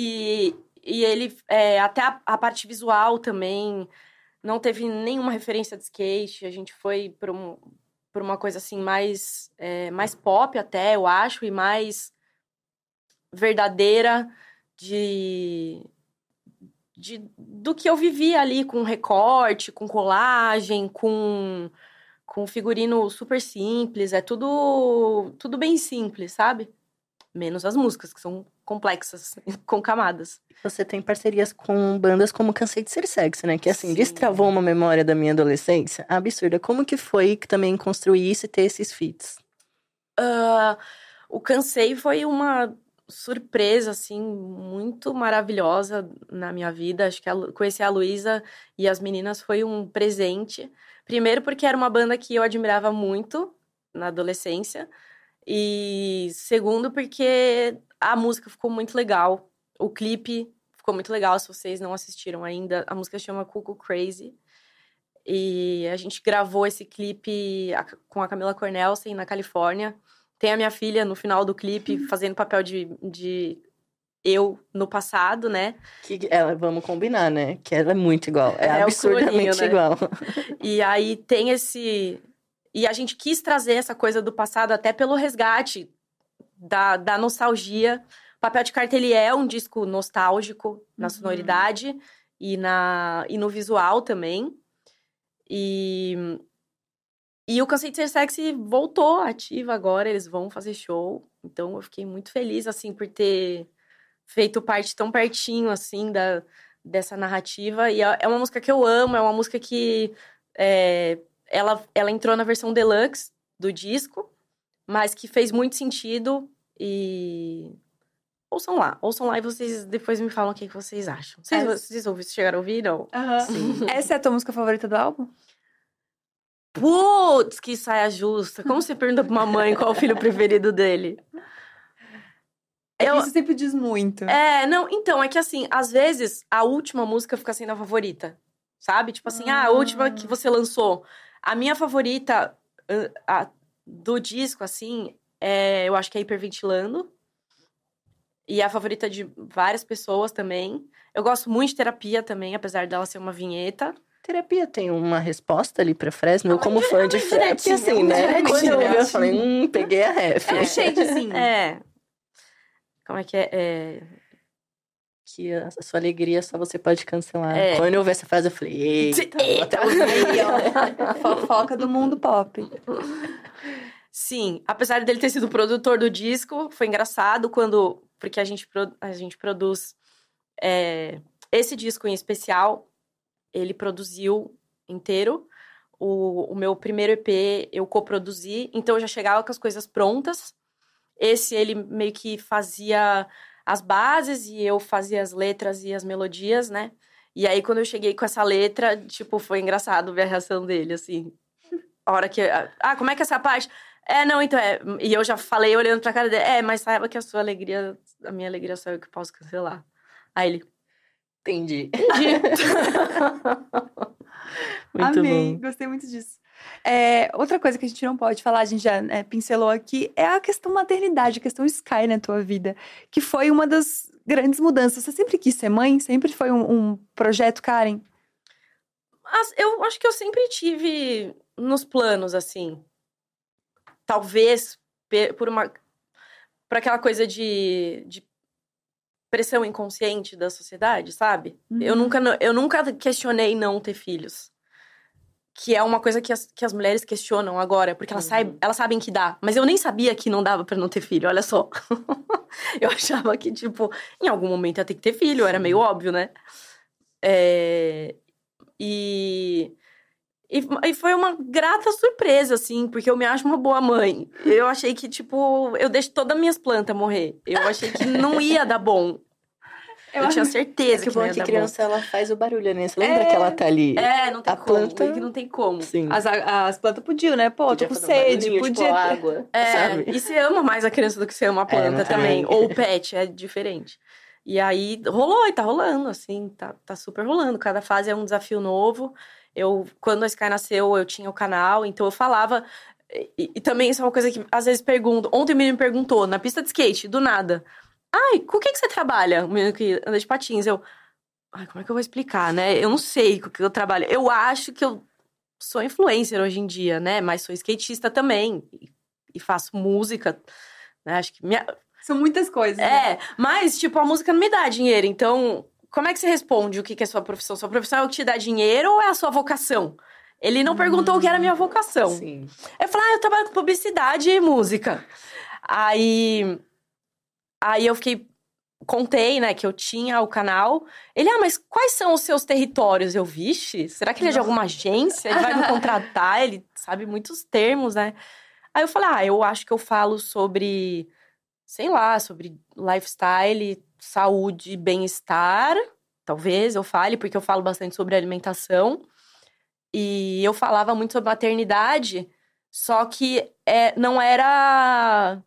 E, e ele, é, até a, a parte visual também, não teve nenhuma referência de skate. A gente foi por, um, por uma coisa assim mais, é, mais pop até, eu acho, e mais verdadeira de, de do que eu vivia ali com recorte, com colagem, com com figurino super simples, é tudo tudo bem simples, sabe? Menos as músicas que são complexas, com camadas. Você tem parcerias com bandas como Cansei de Ser Sexy, né? Que assim, Sim. destravou uma memória da minha adolescência absurda. Como que foi que também construir isso e ter esses feats? Ah, o Cansei foi uma surpresa, assim, muito maravilhosa na minha vida. Acho que a conhecer a Luísa e as meninas foi um presente. Primeiro porque era uma banda que eu admirava muito na adolescência. E segundo porque a música ficou muito legal. O clipe ficou muito legal, se vocês não assistiram ainda. A música chama Cuckoo Crazy. E a gente gravou esse clipe com a Camila Cornelsen na Califórnia. Tem a minha filha no final do clipe fazendo papel de, de eu no passado, né? Que ela, vamos combinar, né? Que ela é muito igual. É, É absurdamente né? igual. E aí tem esse. E a gente quis trazer essa coisa do passado até pelo resgate da, da nostalgia. Papel de Cartelier é um disco nostálgico na Uhum. sonoridade e, na, e no visual também. E, e o Cansei de Ser Sexy voltou ativa agora, eles vão fazer show. Então eu fiquei muito feliz, assim, por ter feito parte tão pertinho, assim, da, dessa narrativa. E é é uma música que eu amo, é uma música que é, ela, ela entrou na versão deluxe do disco, mas que fez muito sentido e... Ouçam lá, ouçam lá e vocês depois me falam o que, vocês acham. Vocês, vocês ouviram, chegaram a ouvir, não? Essa é a tua música favorita do álbum? Putz, que saia justa. Como você pergunta pra uma mãe qual é o filho preferido dele? É Eu- isso sempre diz muito. É, não, então, é que assim, às vezes a última música fica sendo a favorita. Sabe? Tipo assim, ah, a última que você lançou. A minha favorita ah, a- do disco, assim, é, eu acho que é Hiperventilando. E é a favorita de várias pessoas também. Eu gosto muito de terapia também, apesar dela ser uma vinheta. Terapia tem uma resposta ali pra Fresno? Eu, Ah, como mas fã de é Fresno, assim, uma né? diretinha. Quando eu ouvi, eu falei, hum, peguei a ref. É sim. É. Como é que é? é... Que a sua alegria só você pode cancelar. É. Quando eu ouvi essa frase, eu falei, eita, Eita, Aí, ó. Fofoca do mundo pop. Sim, apesar dele ter sido produtor do disco, foi engraçado quando. Porque a gente, a gente produz. é, esse disco em especial, ele produziu inteiro. O, o meu primeiro EP eu coproduzi, então eu já chegava com as coisas prontas. Esse ele meio que fazia as bases e eu fazia as letras e as melodias, né? E aí, quando eu cheguei com essa letra, tipo, foi engraçado ver a reação dele, assim. A hora que. Ah, como é que é essa parte? É, não, então é. E eu já falei olhando pra cara dele, é, mas saiba que a sua alegria, a minha alegria só eu que posso cancelar. Aí ele. Entendi. Entendi. Muito Amei, bom. gostei muito disso. É, outra coisa que a gente não pode falar, a gente já né, pincelou aqui, é a questão maternidade, a questão Sky na tua vida, que foi uma das grandes mudanças. Você sempre quis ser mãe? Sempre foi um, um projeto, Karen? As- eu acho que eu sempre tive nos planos, assim. Talvez por uma. Por aquela coisa de, de pressão inconsciente da sociedade, sabe? Eu, Uhum. nunca, eu nunca questionei não ter filhos. Que é uma coisa que as, que as mulheres questionam agora, porque elas, Uhum. elas sabem que dá. Mas eu nem sabia que não dava pra não ter filho, olha só. eu achava que, tipo, em algum momento ia ter que ter filho, era meio óbvio, né? É, E, e, e foi uma grata surpresa, assim, porque eu me acho uma boa mãe. Eu achei que, tipo, eu deixo todas as minhas plantas morrer. Eu achei que não ia dar bom. Eu, tinha certeza Que que, bom não é ia que dar criança, ela faz o barulho, né? Você lembra É. que ela tá ali? É, não tem A como. planta- é que não tem como. Sim. As, as plantas podiam, né? Pô, tô Podia com fazer um sede, barulhinho, podia. tipo, água, É, sabe? e você ama mais a criança do que você ama a planta não também. Ou o pet, é diferente. E aí, rolou, e tá rolando, assim, tá, tá super rolando. Cada fase é um desafio novo. Eu, quando a Sky nasceu, eu tinha o canal, então eu falava... E, e também isso é uma coisa que às vezes pergunto. Ontem o menino me perguntou, na pista de skate, do nada. Ai, com o que, que você trabalha? O menino que anda de patins. Eu... Ai, como é que eu vou explicar, né? Eu não sei com o que eu trabalho. Eu acho que eu sou influencer hoje em dia, né? Mas sou skatista também. E, e faço música, né? Acho que minha... São muitas coisas. né? É, mas, tipo, a música não me dá dinheiro. Então, como é que você responde o que que é sua profissão? Sua profissão é o que te dá dinheiro ou é a sua vocação? Ele não perguntou o que era a minha vocação. Sim. Eu falei, ah, eu trabalho com publicidade e música. Aí. Aí eu fiquei. Contei, né, que eu tinha o canal. Ele, ah, mas quais são os seus territórios? Eu, vixe, será que ele é de alguma agência? Ele vai me contratar? Ele sabe muitos termos, né? Aí eu falei, ah, eu acho que eu falo sobre, sei lá, sobre lifestyle, saúde, bem-estar. Talvez eu fale, porque eu falo bastante sobre alimentação. E eu falava muito sobre maternidade, só que é, não era.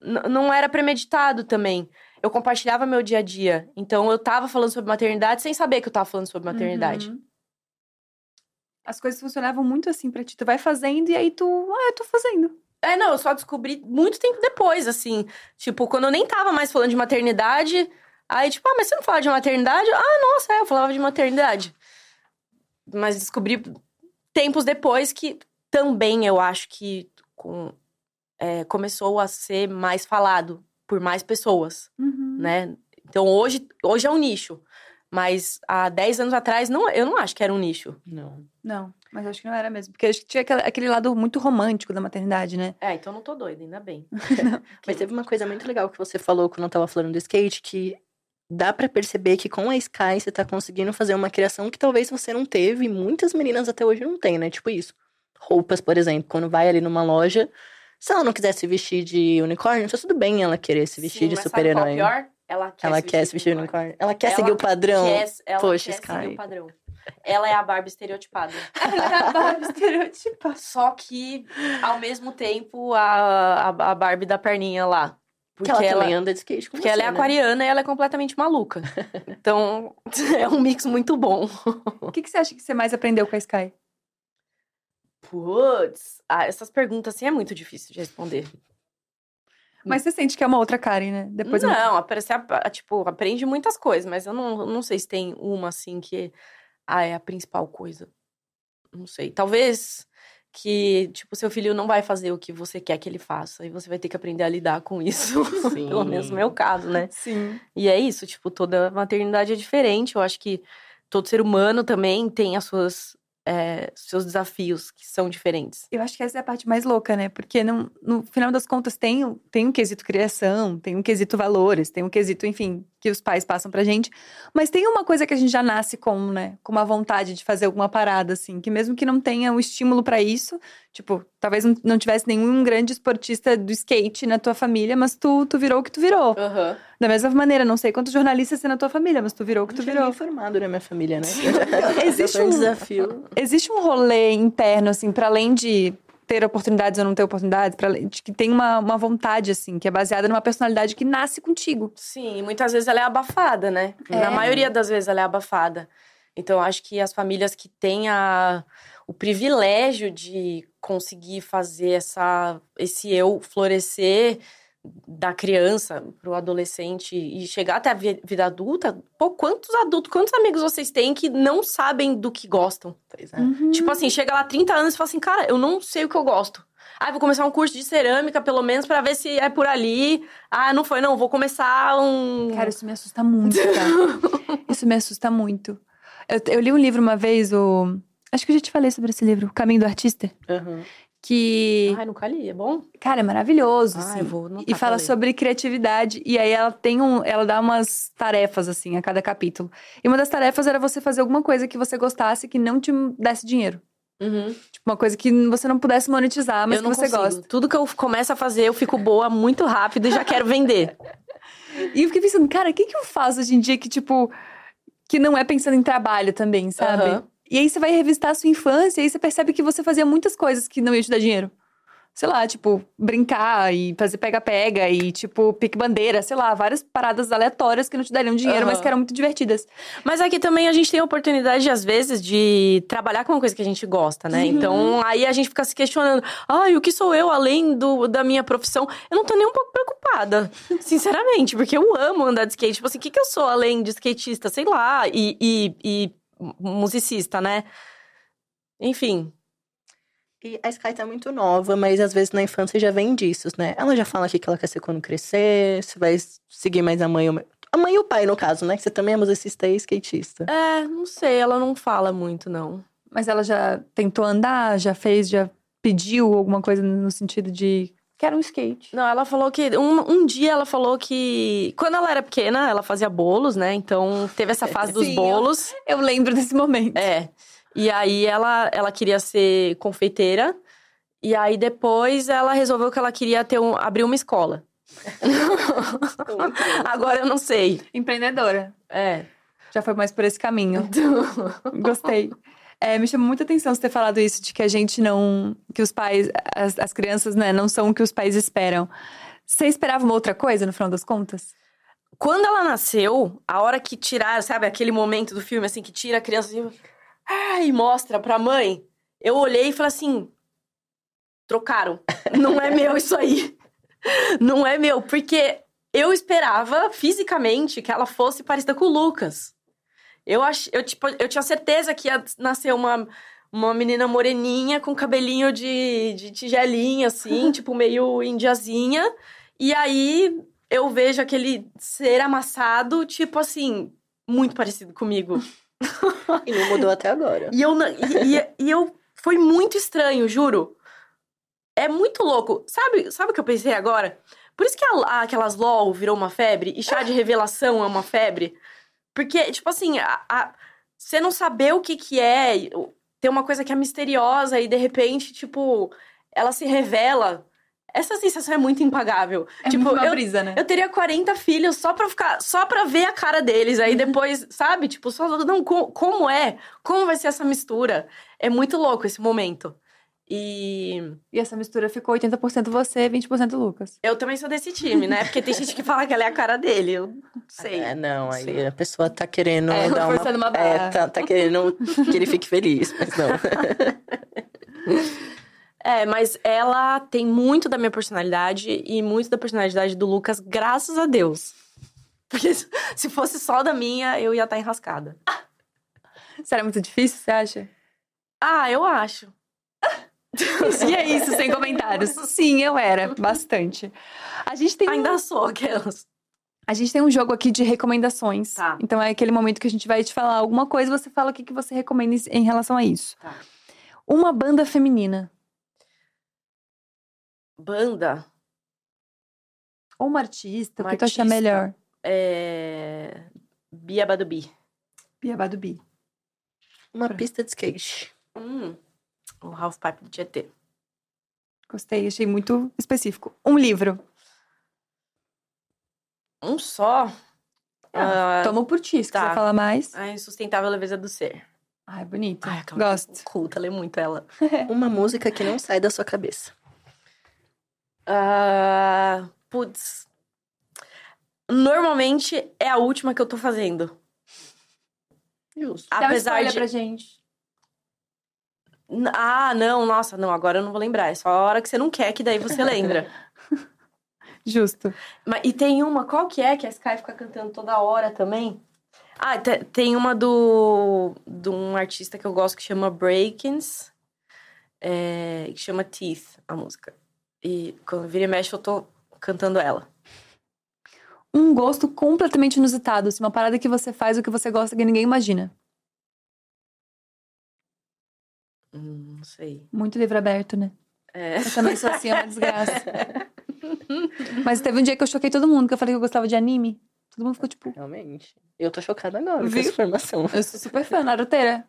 Não era premeditado também. Eu compartilhava meu dia a dia. Então eu tava falando sobre maternidade sem saber que eu tava falando sobre maternidade. Uhum. As coisas funcionavam muito assim pra ti. Tu vai fazendo e aí tu, ah, eu tô fazendo. É, não, eu só descobri muito tempo depois, assim. Tipo, quando eu nem tava mais falando de maternidade. Aí, tipo, ah, mas você não fala de maternidade? Ah, nossa, é, eu falava de maternidade. Mas descobri tempos depois que também eu acho que com, é, começou a ser mais falado por mais pessoas, Uhum. né? Então hoje, hoje é um nicho. Mas há 10 anos atrás, não, eu não acho que era um nicho. Não. Não, mas acho que não era mesmo. Porque acho que tinha aquele, aquele lado muito romântico da maternidade, né? É, então não tô doida, ainda bem. Mas teve uma coisa muito legal que você falou quando eu tava falando do skate, que dá pra perceber que com a Sky você tá conseguindo fazer uma criação que talvez você não teve e muitas meninas até hoje não têm, né? Tipo isso. Roupas, por exemplo, quando vai ali numa loja, se ela não quiser se vestir de unicórnio, tá tudo bem ela querer se vestir Sim, de é super-herói. pior? Ela quer, Ela quer se vestir de unicórnio. Ela quer Ela seguir o padrão. Quer, ela Poxa, quer Sky. seguir o padrão. Ela é a Barbie estereotipada. Ela é a Barbie estereotipada. Só que, ao mesmo tempo, a, a, a Barbie da perninha lá. Porque ela, ela também anda de skate com Porque você, ela é né? aquariana e ela é completamente maluca. então, é um mix muito bom. O que, que você acha que você mais aprendeu com a Sky? Putz, ah, essas perguntas assim é muito difícil de responder. Mas você sente que é uma outra Karen, né? Depois eu- não, aparece, tipo, aprende muitas coisas, mas eu não, não sei se tem uma assim que ah, é a principal coisa. Não sei. Talvez que, tipo, seu filho não vai fazer o que você quer que ele faça. E você vai ter que aprender a lidar com isso. Sim. Pelo menos no meu caso, né? Sim. E é isso, tipo, toda maternidade é diferente. Eu acho que todo ser humano também tem as suas, é, seus desafios que são diferentes. Eu acho que essa é a parte mais louca, né? Porque não, no final das contas tem, tem um quesito criação, tem um quesito valores, tem um quesito, enfim, que os pais passam pra gente. Mas tem uma coisa que a gente já nasce com, né? Com uma vontade de fazer alguma parada, assim. Que mesmo que não tenha o estímulo pra isso, tipo, talvez não, tivesse nenhum grande esportista do skate na tua família, mas tu, tu virou o que tu virou. Da mesma maneira, não sei quantos jornalistas tem na tua família, mas tu virou o que tu virou. ninguém formado na minha família, né? Existe um um- desafio. Existe um rolê interno, assim, para além de ter oportunidades ou não ter oportunidades, de que tem uma, uma vontade, assim, que é baseada numa personalidade que nasce contigo. Sim, e muitas vezes ela é abafada, né? É. Na maioria das vezes ela é abafada. Então, acho que as famílias que têm a, o privilégio de conseguir fazer essa, esse eu florescer da criança pro adolescente e chegar até a vi- vida adulta, pô, quantos adultos, quantos amigos vocês têm que não sabem do que gostam? Pois é. Uhum. Tipo assim, chega lá 30 anos e fala assim, cara, eu não sei o que eu gosto. Ah, vou começar um curso de cerâmica, pelo menos, pra ver se é por ali. Ah, não foi, não. Vou começar um. Cara, isso me assusta muito, tá? isso me assusta muito. Eu, eu li um livro uma vez, o. Acho que eu já te falei sobre esse livro, O Caminho do Artista. Aham. Que, Ai, nunca li, é bom? cara, é maravilhoso. Ah, assim. vou E fala sobre criatividade. E aí ela tem um. Ela dá umas tarefas, assim, a cada capítulo. E uma das tarefas era você fazer alguma coisa que você gostasse que não te desse dinheiro. Uhum. Tipo, uma coisa que você não pudesse monetizar, mas eu que você consigo. gosta. Tudo que eu começo a fazer, eu fico boa muito rápido e já quero vender. E eu fiquei pensando, cara, o que, que eu faço hoje em dia que, tipo, que não é pensando em trabalho também, sabe? Aham. E aí você vai revisitar a sua infância e aí você percebe que você fazia muitas coisas que não iam te dar dinheiro. Sei lá, tipo, brincar e fazer pega-pega e, tipo, pique-bandeira, sei lá, várias paradas aleatórias que não te dariam dinheiro, Aham. mas que eram muito divertidas. Mas aqui também a gente tem a oportunidade, às vezes, de trabalhar com uma coisa que a gente gosta, né? Uhum. Então, aí a gente fica se questionando: ai, o que sou eu além do, da minha profissão? Eu não tô nem um pouco preocupada, sinceramente, porque eu amo andar de skate. Tipo assim, o que, que eu sou além de skatista? Sei lá, e, e, e musicista, né? Enfim. E a Sky tá muito nova, mas às vezes na infância já vem disso, né? Ela já fala o que que ela quer ser quando crescer, se vai seguir mais a mãe ou... A mãe e o pai, no caso, né? Que você também é musicista e skatista. É, não sei, ela não fala muito, não. Mas ela já tentou andar, já fez, já pediu alguma coisa no sentido de. Quero um skate. Não, ela falou que. Um, um dia ela falou que. Quando ela era pequena, ela fazia bolos, né? Então teve essa fase dos Sim, eu- bolos. Eu lembro desse momento. É. E aí ela, ela queria ser confeiteira. E aí depois ela resolveu que ela queria ter um, abrir uma escola. Agora eu não sei. Empreendedora. É. Já foi mais por esse caminho. Gostei. É, me chamou muita atenção você ter falado isso, de que a gente não. que os pais, as, as crianças, né, não são o que os pais esperam. Você esperava uma outra coisa no final das contas? Quando ela nasceu, a hora que tiraram, sabe, aquele momento do filme assim que tira a criança assim, ah, e mostra pra mãe, eu olhei e falei assim: trocaram. Não é meu isso aí. Não é meu, porque eu esperava fisicamente que ela fosse parecida com o Lucas. Eu, ach, eu, tipo, eu tinha certeza que ia nascer uma, uma menina moreninha com cabelinho de, de tigelinha, assim, tipo, meio indiazinha. E aí eu vejo aquele ser amassado, tipo assim, muito parecido comigo. E não mudou até agora. E eu, não- e, e- e eu foi muito estranho, juro. É muito louco. Sabe, sabe o que eu pensei agora? Por isso que a- aquelas LOL virou uma febre e chá de revelação é uma febre. Porque, tipo assim, a, a- você não saber o que que é, tem uma coisa que é misteriosa e de repente, tipo, ela se revela. Essa sensação é muito impagável. É tipo, muito eu, brisa, né? eu teria 40 filhos só pra ficar, só pra ver a cara deles. Aí depois, sabe? Tipo, só não, co- como é? Como vai ser essa mistura? É muito louco esse momento. E E essa mistura ficou 80% você, 20% Lucas. eu também sou desse time, né? Porque tem gente que fala que ela é a cara dele. Eu não sei. É, não, aí Sei. a pessoa tá querendo É, dar uma... uma É, barra. tá, tá querendo que ele fique feliz, mas não. É, mas ela tem muito da minha personalidade e muito da personalidade do Lucas, graças a Deus. Porque se- se fosse só da minha, eu ia estar enrascada. Será muito difícil, você acha? Ah, eu acho. E é isso, sem comentários. Sim, eu era, bastante. A gente tem um- Ainda sou aquelas. A gente tem um jogo aqui de recomendações. Tá. Então é aquele momento que a gente vai te falar alguma coisa, você fala o que, que você recomenda em- relação a isso. Tá. Uma banda feminina. Banda Ou uma artista, Uma o que tu achar artista. melhor. é. Bia Badubi. Bia Badubi. Uma pista de skate. Hum. O Half Pipe do Tietê. Gostei, achei muito específico. Um livro. Um só. Ah, Toma por ti, se tá. quiser falar mais. A insustentável leveza do ser. Ai, bonito. Ai, Gosto. Culta, lê muito ela. Uma música que não sai da sua cabeça. Ah, putz. Normalmente é a última que eu tô fazendo. Justo. Dá uma Apesar de. pra gente. Ah, não, nossa, não, agora eu não vou lembrar. É só a hora que você não quer, que daí você lembra. Justo. Mas, e tem uma, qual que é que a Sky fica cantando toda hora também? Ah, te- tem uma do de um artista que eu gosto que chama Breakins, é, que chama Teeth, a música. E quando vira e mexe, eu tô cantando ela. Um gosto completamente inusitado. Assim, uma parada que você faz o que você gosta que ninguém imagina. Hum, não sei. Muito livro aberto, né? É. Eu também sou assim, é uma desgraça. Mas teve um dia que eu choquei todo mundo, que eu falei que eu gostava de anime. Todo mundo ficou tipo, Realmente. Eu tô chocada agora com Viu? essa informação. eu sou super fã, naruteira.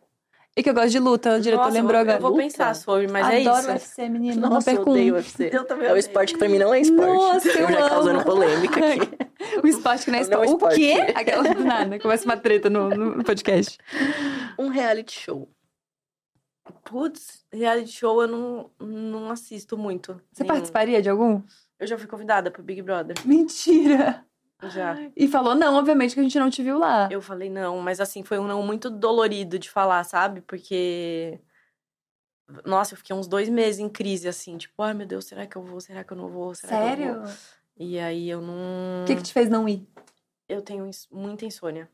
E que eu gosto de luta, o diretor Nossa, eu lembrou agora. Eu vou pensar sobre, mas Adoro é isso. UFC, menino. não Nossa, eu perco odeio um. UFC. Eu também É o odeio. esporte que pra mim não é esporte. Nossa, eu já causando polêmica aqui. O esporte que não é Não é esporte. O esporte. quê? Aquela do nada. Começa uma treta no, no podcast. Um reality show. Putz, reality show eu não, não assisto muito. Você Nenhum. participaria de algum? Eu já fui convidada pro Big Brother. Mentira! Já. E falou não, obviamente, que a gente não te viu lá. Eu falei não, mas assim, foi um não muito dolorido de falar, sabe? Porque. Nossa, eu fiquei uns dois meses em crise, assim, tipo, ai meu Deus, será que eu vou? Será que eu não vou? Será Que eu Sério? vou? E aí eu não. O que, que te fez não ir? Eu tenho muita insônia.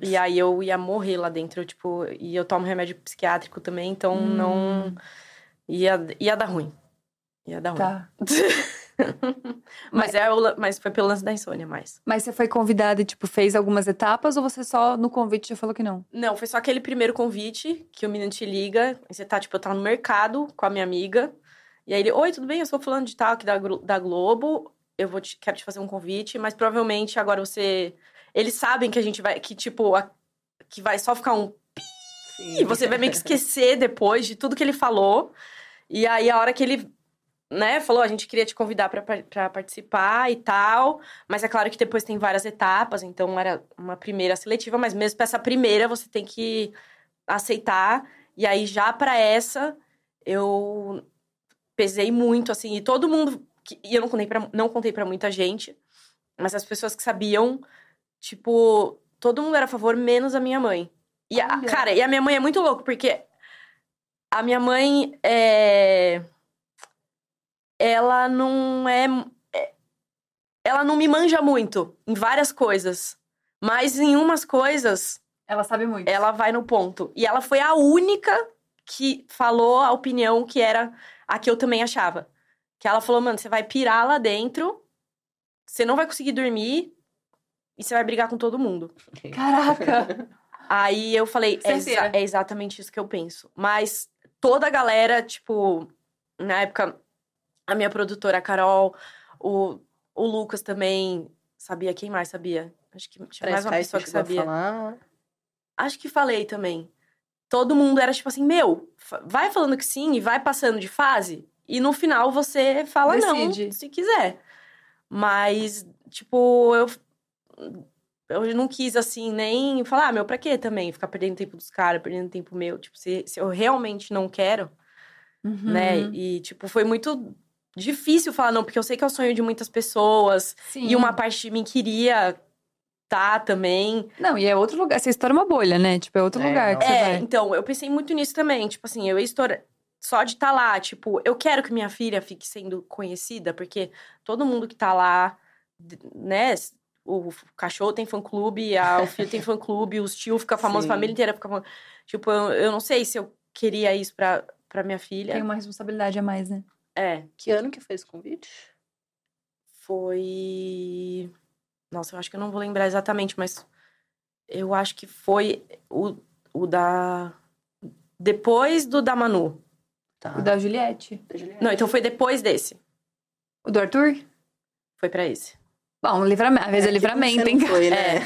E aí eu ia morrer lá dentro, eu, tipo, e eu tomo remédio psiquiátrico também, então Hum. não. Ia, ia dar ruim. Ia dar ruim. Tá. Mas, é mas foi pelo lance da insônia mais. Mas você foi convidada e, tipo, fez algumas etapas ou você só no convite já falou que não? Não, foi só aquele primeiro convite que o menino te liga. E você tá, tipo, eu tava no mercado com a minha amiga. E aí ele, oi, tudo bem? Eu sou fulano de tal aqui da, da Globo. Eu vou te, quero te fazer um convite, mas provavelmente agora você. Eles sabem que a gente vai. Que, tipo, a- que vai só ficar um Sim. E você vai meio que esquecer depois de tudo que ele falou. E aí, a hora que ele, né, falou, a gente queria te convidar pra, par- pra participar e tal. Mas é claro que depois tem várias etapas, então era uma primeira seletiva, mas mesmo pra essa primeira você tem que aceitar. E aí, já pra essa, eu pesei muito, assim, e todo mundo. E eu não contei pra, não contei pra muita gente, mas as pessoas que sabiam, tipo, todo mundo era a favor, menos a minha mãe. E a, Olha. cara, e a minha mãe é muito louca, porque a minha mãe é. Ela não é. é- Ela não me manja muito em várias coisas. Mas em umas coisas, Ela sabe muito. ela vai no ponto. E ela foi a única que falou a opinião que era a que eu também achava. Que ela falou, mano, você vai pirar lá dentro, você não vai conseguir dormir e você vai brigar com todo mundo. Caraca! Aí eu falei, é, exa- é exatamente isso que eu penso. Mas toda a galera, tipo, na época, a minha produtora, a Carol, o, o Lucas também sabia. Quem mais sabia? Acho que tinha mais uma pessoa que sabia. falar. Acho que falei também. Todo mundo era tipo assim, meu, vai falando que sim e vai passando de fase. E no final você fala Decide. não, se quiser. Mas, tipo, eu, eu não quis, assim, nem falar, ah, meu, pra quê também? Ficar perdendo tempo dos caras, perdendo tempo meu. Tipo, se, se eu realmente não quero, né? E, tipo, foi muito difícil falar não, porque eu sei que é o sonho de muitas pessoas. Sim. E uma parte de mim queria tá também. Não, e é outro lugar. Você estoura uma bolha, né? Tipo, é outro É, lugar que nossa. você É, vai. então, eu pensei muito nisso também. Tipo assim, eu ia estourar. Só de estar lá, tipo, eu quero que minha filha fique sendo conhecida, porque todo mundo que tá lá, né? O cachorro tem fã-clube, a- o filho tem fã-clube, os tios ficam famosos, a família inteira fica famosa. Tipo, eu, eu não sei se eu queria isso pra, pra minha filha. Tem uma responsabilidade a mais, né? É, Que ano que foi esse convite? foi. Nossa, eu acho que eu não vou lembrar exatamente, mas eu acho que foi o, o da. Depois do da Manu. Tá. O da Juliette. Da Juliette. Não, então foi depois desse. O do Arthur? Foi pra esse. Bom, livramento. Às vezes é, que livramento, hein? Foi, né?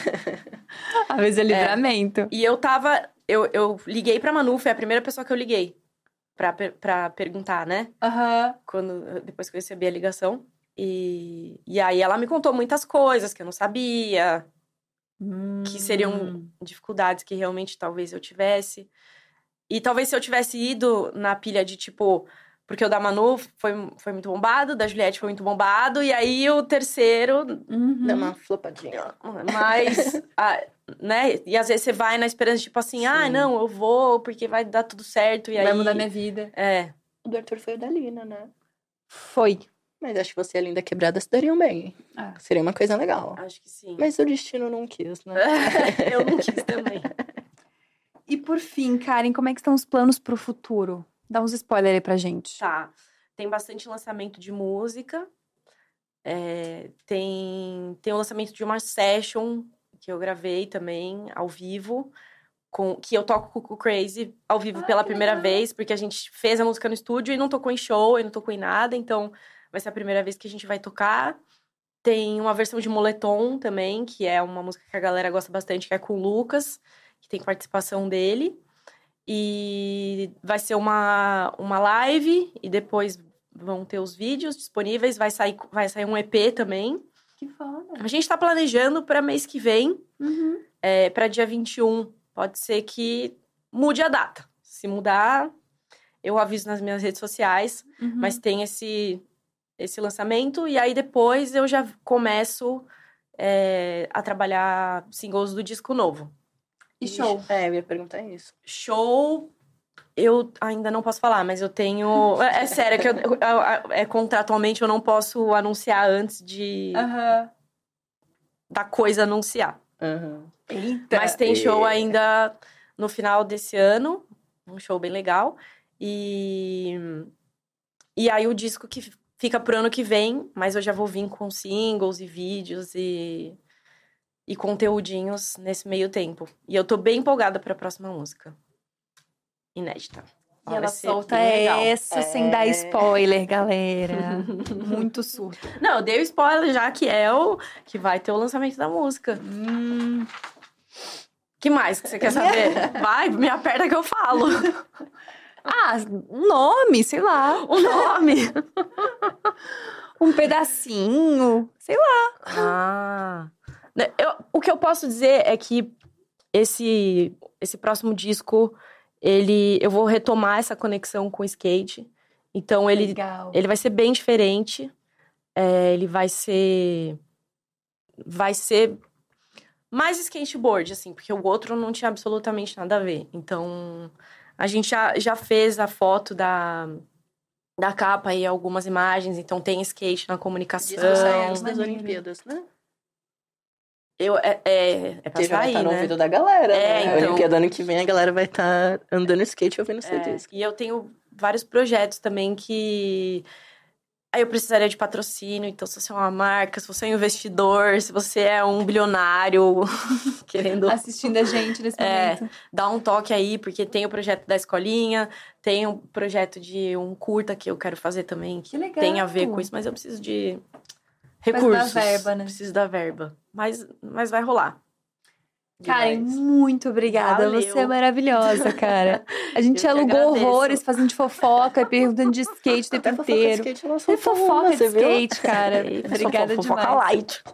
Às vezes é livramento. E eu tava. Eu, eu liguei pra Manu, foi a primeira pessoa que eu liguei. Pra, pra perguntar, né? Aham. Quando, depois que eu recebi a ligação. E, e aí ela me contou muitas coisas que eu não sabia, que seriam Hum. dificuldades que realmente talvez eu tivesse. E talvez se eu tivesse ido na pilha de tipo. Porque o da Manu foi, foi muito bombado, o da Juliette foi muito bombado, e aí o terceiro, Uhum. Dá uma flopadinha. mas. ah, né? E às vezes você vai na esperança, tipo assim, ah, Sim. não, eu vou porque vai dar tudo certo. E Vai aí. mudar minha vida. É. O do Arthur foi o da Lina, né? Foi. Mas acho que você e a Linda Quebrada se dariam bem. Ah. Seria uma coisa legal. Acho que sim. Mas o destino não quis, né? eu não quis também. E por fim, Karen, como é que estão os planos pro futuro? Dá uns spoilers aí pra gente. Tá. Tem bastante lançamento de música. É, tem, tem o lançamento de uma session que eu gravei também, ao vivo. Com, que eu toco com o Crazy ao vivo Ah, pela primeira legal. vez, porque a gente fez a música no estúdio e não tocou em show, e não tocou em nada, então vai ser a primeira vez que a gente vai tocar. Tem uma versão de Moletom também, que é uma música que a galera gosta bastante, que é com o Lucas, que tem participação dele. E vai ser uma, uma live, e depois vão ter os vídeos disponíveis, vai sair, vai sair um EP também. Que foda. A gente tá planejando para mês que vem, Uhum. é, para dia 21. Pode ser que mude a data. Se mudar, eu aviso nas minhas redes sociais, Uhum. mas tem esse, esse lançamento, e aí depois eu já começo é, a trabalhar singles do disco novo. E show. É, eu ia perguntar isso. Show, eu ainda não posso falar, mas eu tenho. É, é sério, é que eu, eu- eu- é, contratualmente eu não posso anunciar antes de Aham. da coisa anunciar. Aham. Eita. Mas tem show É. ainda no final desse ano, um show bem legal. E e aí o disco que fica pro ano que vem, mas eu já vou vir com singles e vídeos e e conteúdinhos nesse meio tempo. E eu tô bem empolgada pra próxima música. Inédita. E ela solta legal. essa sem É. dar spoiler, galera. Muito surto. Não, eu dei o spoiler já que é o que vai ter o lançamento da música. Hum. Que mais que você quer saber? Vai, me aperta que eu falo. Ah, um nome, sei lá. O nome. Um pedacinho, sei lá. Ah. Né, eu- o que eu posso dizer é que esse, esse próximo disco, ele, eu vou retomar essa conexão com o skate. Então, ele, Legal. ele vai ser bem diferente. É, ele vai ser. Vai ser mais skateboard, assim, porque o outro não tinha absolutamente nada a ver. Então, a gente já, já fez a foto da, da capa e algumas imagens, então tem skate na comunicação. Antes das. Olimpíadas, né? Eu, é, é, é pra Porque já vai sair, estar no né? ouvido da galera, É, né? então. Olimpíada ano que vem a galera vai estar andando skate ouvindo seu É, disco. e eu tenho vários projetos também que. Aí eu precisaria de patrocínio, então se você é uma marca, se você é um investidor, se você é um bilionário querendo Assistindo a gente nesse É. momento. dar um toque aí, porque tem o projeto da escolinha, tem um projeto de um curta que eu quero fazer também, que Que legal. tem a ver com isso, mas eu preciso de Precisa da recursos. verba, né? Preciso da verba. Mas, mas vai rolar. Karen, muito obrigada. Valeu. Você é maravilhosa, cara. A gente alugou horrores fazendo de fofoca, perguntando de skate o tempo Até fofoca de inteiro. skate soltou fofoca de skate, cara. Obrigada fofoca demais. light.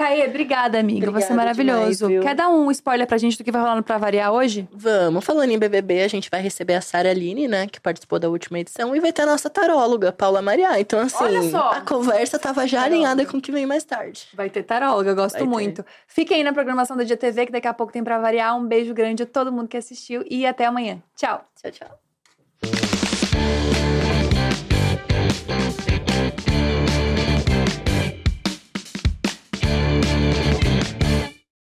Caê, obrigada, amiga. Você é Obrigada maravilhoso. demais? Quer dar um spoiler pra gente do que vai rolar no Pra Variar hoje? Vamos, falando em BBB, a gente vai receber a Sara Aline, né, que participou da última edição, e vai ter a nossa taróloga, Paula Maria. Então, assim, a conversa tava já Taróloga. alinhada com o que vem mais tarde. Vai ter taróloga, eu gosto Vai ter. muito. Fiquem aí na programação da GTV, que daqui a pouco tem Pra Variar. Um beijo grande a todo mundo que assistiu e até amanhã. Tchau! Tchau, tchau.